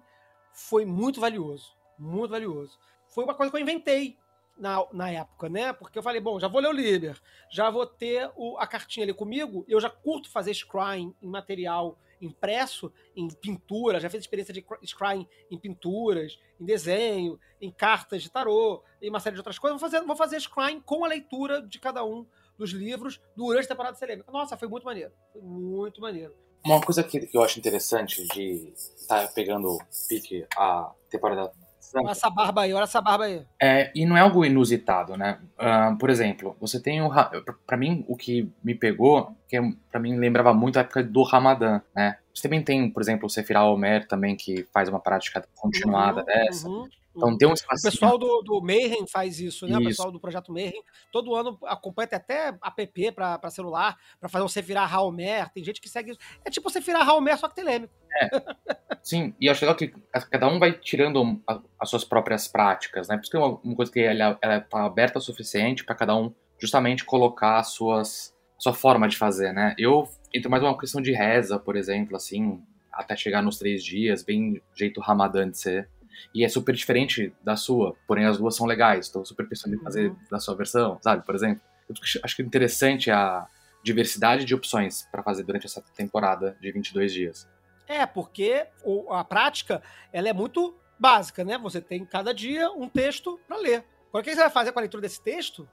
foi muito valioso. Muito valioso. Foi uma coisa que eu inventei na, na época, né? Porque eu falei, bom, já vou ler o Liber, já vou ter o, a cartinha ali comigo, eu já curto fazer scrying em material impresso, em pintura, já fiz experiência de scrying em pinturas, em desenho, em cartas de tarô, e uma série de outras coisas. Vou fazer, vou fazer scrying com a leitura de cada um dos livros durante a temporada selêmica. Nossa, foi muito maneiro. Foi muito maneiro. Uma coisa que, eu acho interessante de estar tá pegando pique a temporada Olha essa barba aí, olha essa barba aí. É, e não é algo inusitado, né? Uh, por exemplo, você tem o. Pra mim, o que me pegou, que para mim lembrava muito a época do Ramadã, né? Você também tem, por exemplo, o Sefirah Omer também, que faz uma prática continuada uhum, dessa. Uhum. Então tem um espaço. O pessoal do, do Mayhem faz isso, né? Isso. O pessoal do projeto Mayhem. Todo ano acompanha tem até app para celular, para fazer você virar Raomer. Tem gente que segue isso. É tipo você virar Raomer, só que telêmico. É. Sim, e acho legal que cada um vai tirando as suas próprias práticas, né? Por isso que é uma coisa que ela, ela tá aberta o suficiente para cada um justamente colocar as suas a sua forma de fazer, né? Eu entro mais uma questão de reza, por exemplo, assim, até chegar nos três dias, bem jeito ramadã de ser. E é super diferente da sua, porém as duas são legais. Estou super pensando em fazer uhum. da sua versão, sabe? Por exemplo. Eu acho que é interessante a diversidade de opções para fazer durante essa temporada de 22 dias. É, porque a prática ela é muito básica, né? Você tem cada dia um texto para ler. Agora, o que você vai fazer com a leitura desse texto?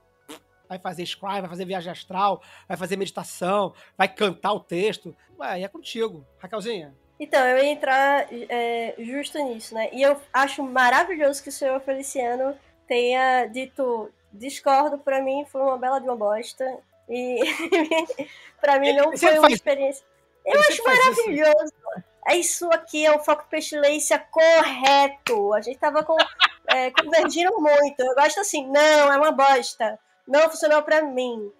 Vai fazer scry, vai fazer viagem astral, vai fazer meditação, vai cantar o texto. Aí é contigo. Raquelzinha, então, eu ia entrar é, justo nisso, né? E eu acho maravilhoso que o senhor Feliciano tenha dito discordo, para mim foi uma bela de uma bosta. E (laughs) para mim não foi uma experiência. Eu acho maravilhoso. É isso aqui, é o foco pestilência correto. A gente tava com, é, convergindo muito. Eu gosto assim, não, é uma bosta. Não funcionou para mim.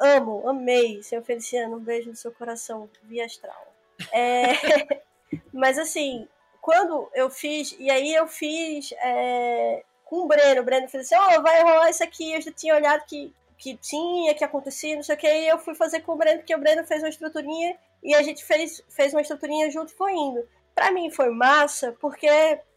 amo, amei, senhor Feliciano. Um beijo no seu coração, via astral. É, (laughs) mas assim, quando eu fiz, e aí eu fiz é, com o Breno, o Breno fez assim, ó, oh, vai rolar isso aqui, eu já tinha olhado que, que tinha, que acontecia, não sei o que, e eu fui fazer com o Breno, porque o Breno fez uma estruturinha, e a gente fez, fez uma estruturinha junto e foi indo. Pra mim foi massa, porque,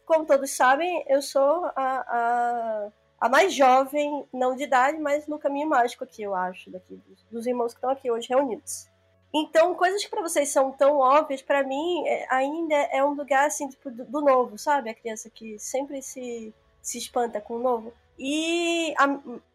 como todos sabem, eu sou a, a, a mais jovem, não de idade, mas no caminho mágico aqui, eu acho, daqui, dos, dos irmãos que estão aqui hoje reunidos. Então, coisas que para vocês são tão óbvias, para mim é, ainda é um lugar assim tipo, do, do, novo, sabe? A criança que sempre se, se espanta com o novo. E a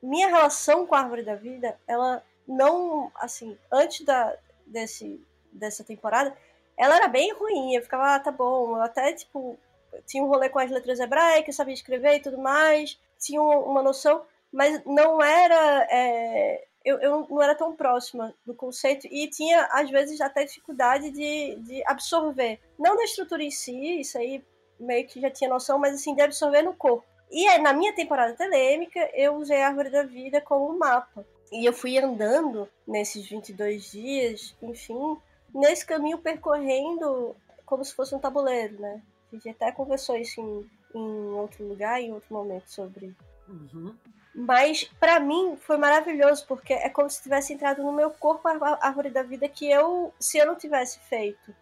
minha relação com a árvore da vida, ela não, assim, antes da, desse, dessa temporada, ela era bem ruim. Eu ficava, ah, tá bom. Eu até, tipo, tinha um rolê com as letras hebraicas, sabia escrever e tudo mais, tinha uma noção, mas não era. É, eu, eu não era tão próxima do conceito e tinha, às vezes, até dificuldade de, de absorver. Não da estrutura em si, isso aí meio que já tinha noção, mas assim, de absorver no corpo. E na minha temporada telêmica, eu usei a Árvore da Vida como mapa. E eu fui andando nesses 22 dias, enfim, nesse caminho percorrendo como se fosse um tabuleiro, né? A gente até conversou isso em, em outro lugar, em outro momento, sobre. Uhum. Mas para mim foi maravilhoso, porque é como se tivesse entrado no meu corpo a árvore da vida que eu, se eu não tivesse feito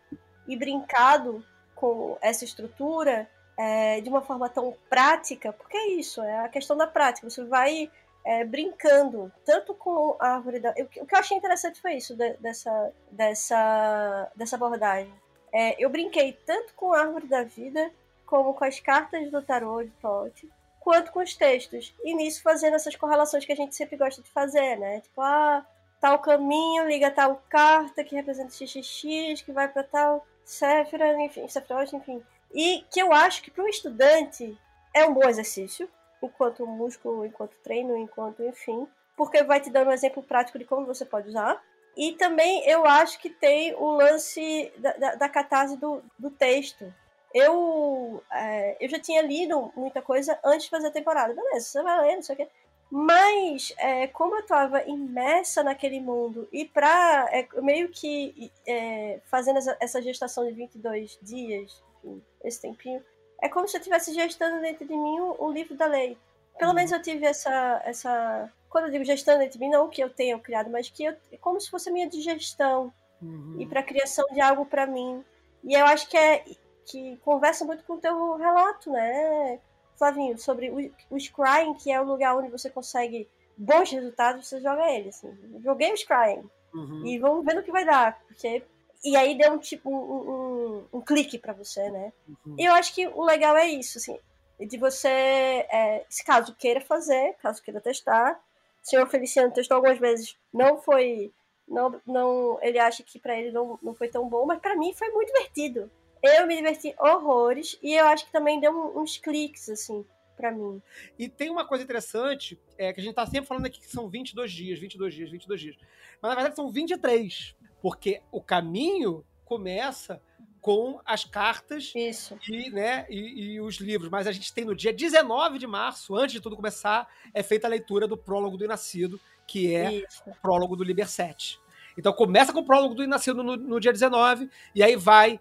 e brincado com essa estrutura é, de uma forma tão prática, porque é isso, é a questão da prática. Você vai é, brincando, tanto com a árvore da. O que eu achei interessante foi isso, de, dessa, dessa, dessa abordagem. É, eu brinquei tanto com a árvore da vida, como com as cartas do tarô de Tote, quanto com os textos. E nisso fazendo essas correlações que a gente sempre gosta de fazer, né? Tipo, ah, tal caminho liga tal carta que representa XXX, que vai para tal Séfira, enfim, Sephiroth, enfim. E que eu acho que para o estudante é um bom exercício, enquanto músculo, enquanto treino, enquanto, enfim, porque vai te dando um exemplo prático de como você pode usar. E também eu acho que tem o lance da, da, da catarse do, do texto eu, é, eu já tinha lido muita coisa antes de fazer a temporada. Beleza, você vai ler, não sei o quê. Mas, é, como eu estava imersa naquele mundo e pra é, meio que é, fazendo essa, gestação de 22 dias, enfim, esse tempinho, é como se eu estivesse gestando dentro de mim o, o, livro da lei. Pelo uhum. menos eu tive essa, essa. Quando eu digo gestando dentro de mim, não que eu tenha criado, mas que eu, como se fosse a minha digestão uhum. e para a criação de algo para mim. E eu acho que é que conversa muito com o teu relato, né, Flavinho? Sobre o, o Scrying, que é o lugar onde você consegue bons resultados, você joga ele, assim. Joguei o Scrying. Uhum. E vamos ver no que vai dar, porque... E aí deu um tipo, um, um, um clique para você, né? Uhum. E eu acho que o legal é isso, assim, de você, é, se caso queira fazer, caso queira testar, o senhor Feliciano testou algumas vezes, não foi não, não ele acha que para ele não, não foi tão bom, mas para mim foi muito divertido. Eu me diverti horrores e eu acho que também deu uns cliques, assim, para mim. E tem uma coisa interessante, é que a gente tá sempre falando aqui que são 22 dias, 22 dias, 22 dias. Mas na verdade são 23, porque o caminho começa com as cartas Isso. E, né, e, e, os livros. Mas a gente tem no dia 19 de março, antes de tudo começar, é feita a leitura do prólogo do Inascido, que é Isso. o prólogo do Liber 7. Então começa com o prólogo do Inascido no, no dia 19, e aí vai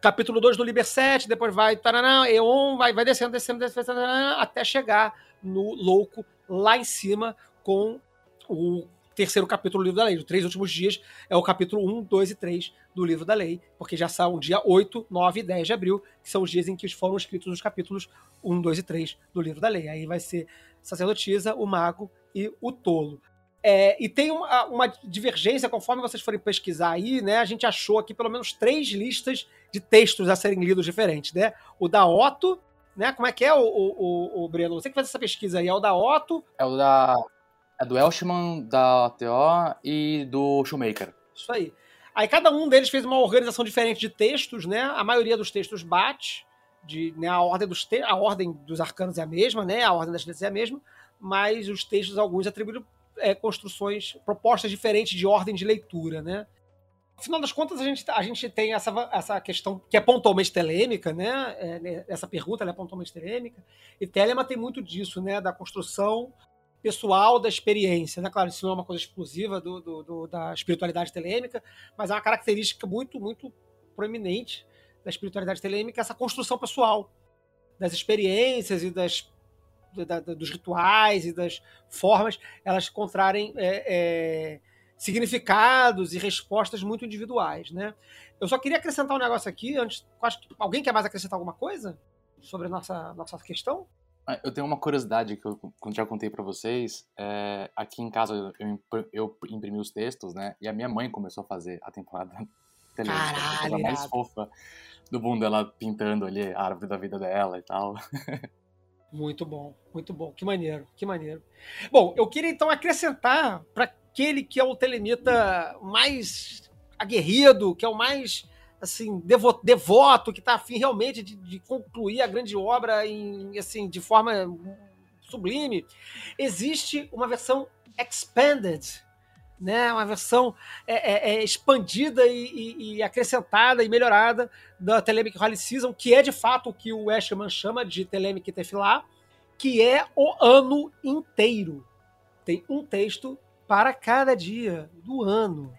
capítulo 2 do Liber 7, depois vai taranã, Eon, vai, vai descendo, descendo, descendo, taranã, até chegar no louco lá em cima com o terceiro capítulo do livro da lei. Os três últimos dias é o capítulo 1, 2 e 3 do livro da lei, porque já são dia 8, 9 e 10 de abril, que são os dias em que foram escritos os capítulos 1, 2 e 3 do livro da lei. Aí vai ser sacerdotisa, o mago e o tolo. É, e tem uma, uma, divergência, conforme vocês forem pesquisar aí, né? A gente achou aqui pelo menos três listas de textos a serem lidos diferentes, né? O da Otto, né? Como é que é o, o, o, Breno? Você que faz essa pesquisa aí, é o da Otto? É o da. É do Elshman, da TO e do Shoemaker. Isso aí. Aí cada um deles fez uma organização diferente de textos, né? A maioria dos textos bate, de, né? a, ordem dos te... a ordem dos arcanos é a mesma, né? A ordem das letras é a mesma, mas os textos, alguns atribuíram é, construções, propostas diferentes de ordem de leitura, né? Afinal das contas, a gente, a gente tem essa, essa questão que é pontualmente telêmica, né? É, né, essa pergunta é pontualmente telêmica. E Telema tem muito disso, né? Da construção pessoal da experiência. Né? Claro, isso não é uma coisa exclusiva do, do, do, da espiritualidade telêmica, mas é uma característica muito, muito proeminente da espiritualidade telêmica, essa construção pessoal das experiências e das da, da, dos rituais e das formas, elas encontrarem é, é, significados e respostas muito individuais, né? Eu só queria acrescentar um negócio aqui, antes, acho que alguém quer mais acrescentar alguma coisa sobre a nossa, nossa questão? Ah, eu tenho uma curiosidade que eu já contei para vocês. É, aqui em casa eu, eu, imprimi os textos, né? E a minha mãe começou a fazer a temporada (laughs) Caralho, a mais fofa do mundo, ela pintando ali a árvore da vida dela e tal. (laughs) Muito bom, muito bom. Que maneiro, que maneiro. Bom, eu queria então acrescentar para aquele que é o telemita mais aguerrido, que é o mais assim devoto, devoto que está afim realmente de, de, concluir a grande obra em, assim, de forma sublime, existe uma versão expanded né, uma versão é, é, é expandida e, e, e, acrescentada e melhorada da Telemic Rally Season, que é de fato o que o Ashman chama de Telemic Tefilá, que é o ano inteiro. Tem um texto para cada dia do ano.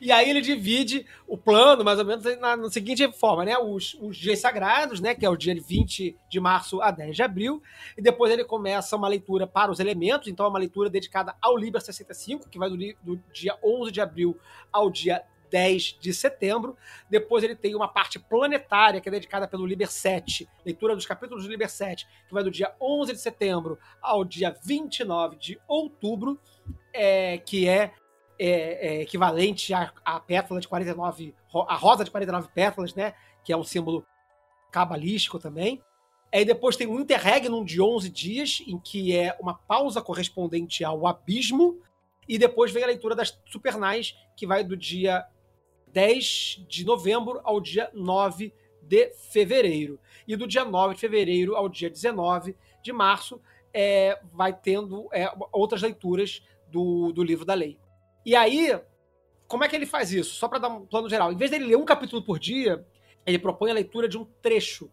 E aí ele divide o plano, mais ou menos, na, na seguinte forma, né? Os, os, dias sagrados, né? Que é o dia de 20 de março a 10 de abril. E depois ele começa uma leitura para os elementos. Então é uma leitura dedicada ao Liber 65, que vai do, do dia 11 de abril ao dia 10 de setembro. Depois ele tem uma parte planetária, que é dedicada pelo Liber 7, leitura dos capítulos do Liber 7, que vai do dia 11 de setembro ao dia 29 de outubro, é, que é é, é equivalente à, à, pétala de 49, a rosa de 49 pétalas, né? Que é um símbolo cabalístico também. Aí depois tem um interregnum de 11 dias, em que é uma pausa correspondente ao abismo. E depois vem a leitura das supernais, que vai do dia 10 de novembro ao dia 9 de fevereiro. E do dia 9 de fevereiro ao dia 19 de março é, vai tendo é, outras leituras do, do livro da lei. E aí, como é que ele faz isso? Só para dar um plano geral. Em vez dele ler um capítulo por dia, ele propõe a leitura de um trecho.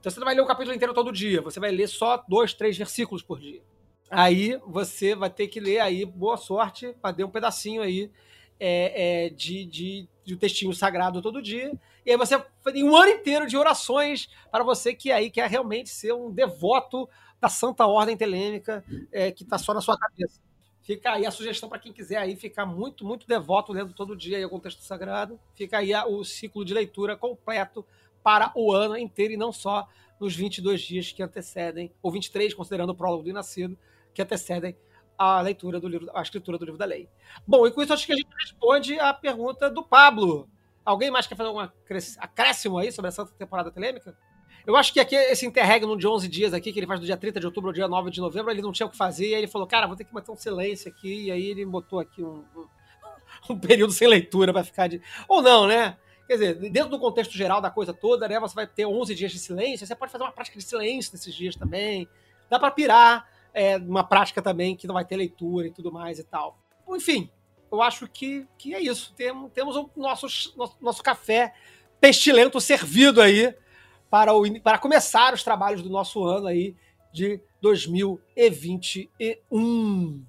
Então você não vai ler o capítulo inteiro todo dia, você vai ler só dois, três versículos por dia. Aí você vai ter que ler aí, boa sorte, para ler um pedacinho aí é, é, de, de, de um textinho sagrado todo dia. E aí você tem um ano inteiro de orações para você que aí quer realmente ser um devoto da Santa Ordem Telêmica é, que está só na sua cabeça. Fica aí a sugestão para quem quiser aí ficar muito, muito devoto lendo todo dia algum texto sagrado. Fica aí o ciclo de leitura completo para o ano inteiro e não só nos 22 dias que antecedem, ou 23, considerando o prólogo do Nascido, que antecedem a leitura do livro, a escritura do livro da lei. Bom, e com isso acho que a gente responde a pergunta do Pablo. Alguém mais quer fazer algum acréscimo aí sobre essa temporada telêmica? Eu acho que aqui, esse interregno de 11 dias aqui, que ele faz do dia 30 de outubro ao dia 9 de novembro, ele não tinha o que fazer, e aí ele falou, cara, vou ter que manter um silêncio aqui, e aí ele botou aqui um, um, (laughs) um período sem leitura para ficar de... Ou não, né? Quer dizer, dentro do contexto geral da coisa toda, né, você vai ter 11 dias de silêncio, você pode fazer uma prática de silêncio nesses dias também, dá para pirar é, uma prática também que não vai ter leitura e tudo mais e tal. Enfim, eu acho que, que é isso. Temos, temos o nosso, nosso, nosso café pestilento servido aí para, o, para começar os trabalhos do nosso ano aí de 2021.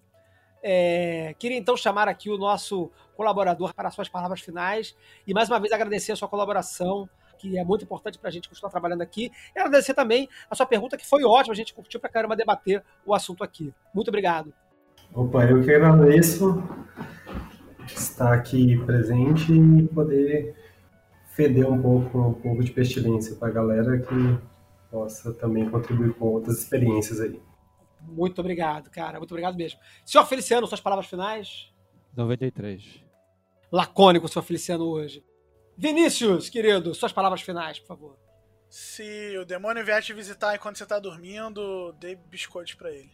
É, queria então chamar aqui o nosso colaborador para suas palavras finais e mais uma vez agradecer a sua colaboração, que é muito importante para a gente continuar trabalhando aqui, e agradecer também a sua pergunta, que foi ótima, a gente curtiu para caramba debater o assunto aqui. Muito obrigado. Opa, eu que agradeço estar aqui presente e poder feder um pouco, um pouco de pestilência para a galera que possa também contribuir com outras experiências aí. Muito obrigado, cara. Muito obrigado mesmo. Senhor Feliciano, suas palavras finais? 93. Lacônico, senhor Feliciano, hoje. Vinícius, querido, suas palavras finais, por favor. Se o demônio vier te visitar enquanto você tá dormindo, dê biscoitos para ele.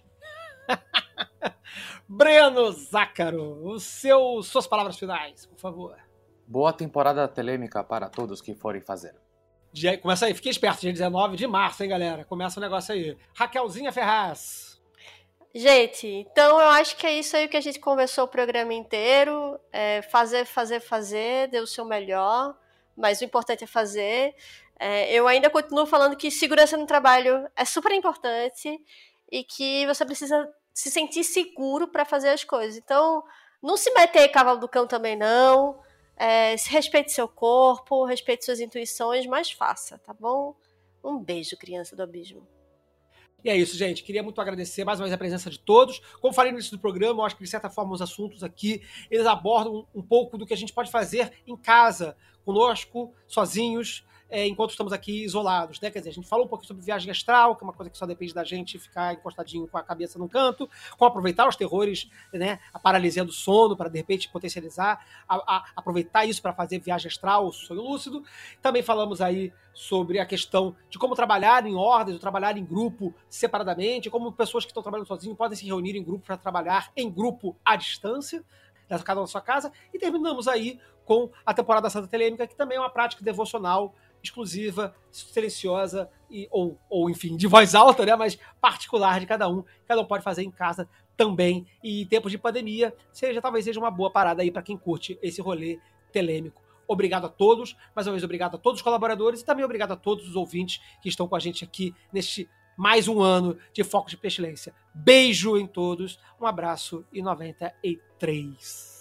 (laughs) Breno Zácaro, o seu, suas palavras finais, por favor. Boa temporada telêmica para todos que forem fazer. Dia, começa aí, fiquem espertos, dia 19 de março, hein, galera? Começa o negócio aí. Raquelzinha Ferraz. Gente, então eu acho que é isso aí que a gente conversou o programa inteiro. É fazer, fazer, fazer, dê o seu melhor, mas o importante é fazer. É, eu ainda continuo falando que segurança no trabalho é super importante e que você precisa se sentir seguro para fazer as coisas. Então, não se meter cavalo do cão também não. É, respeite seu corpo, respeite suas intuições, mas faça, tá bom? Um beijo, criança do abismo. E é isso, gente. Queria muito agradecer mais uma vez a presença de todos. Como falei no início do programa, eu acho que, de certa forma, os assuntos aqui, eles abordam um pouco do que a gente pode fazer em casa, conosco, sozinhos, é, enquanto estamos aqui isolados, né? Quer dizer, a gente falou um pouquinho sobre viagem astral, que é uma coisa que só depende da gente ficar encostadinho com a cabeça num canto, como aproveitar os terrores, né? A paralisia do sono para de repente potencializar, a, a, aproveitar isso para fazer viagem astral, sonho lúcido. Também falamos aí sobre a questão de como trabalhar em ordens, ou trabalhar em grupo separadamente, como pessoas que estão trabalhando sozinhos podem se reunir em grupo para trabalhar em grupo à distância cada um na sua casa. E terminamos aí com a temporada Santa Telêmica, que também é uma prática devocional exclusiva, silenciosa e ou, ou enfim, de voz alta, né, mas particular de cada um. Cada um pode fazer em casa também. E em tempos de pandemia, seja talvez seja uma boa parada aí para quem curte esse rolê telêmico. obrigado a todos, mais uma vez obrigado a todos os colaboradores e também obrigado a todos os ouvintes que estão com a gente aqui neste mais um ano de Foco de Pestilência. Beijo em todos, um abraço e 93.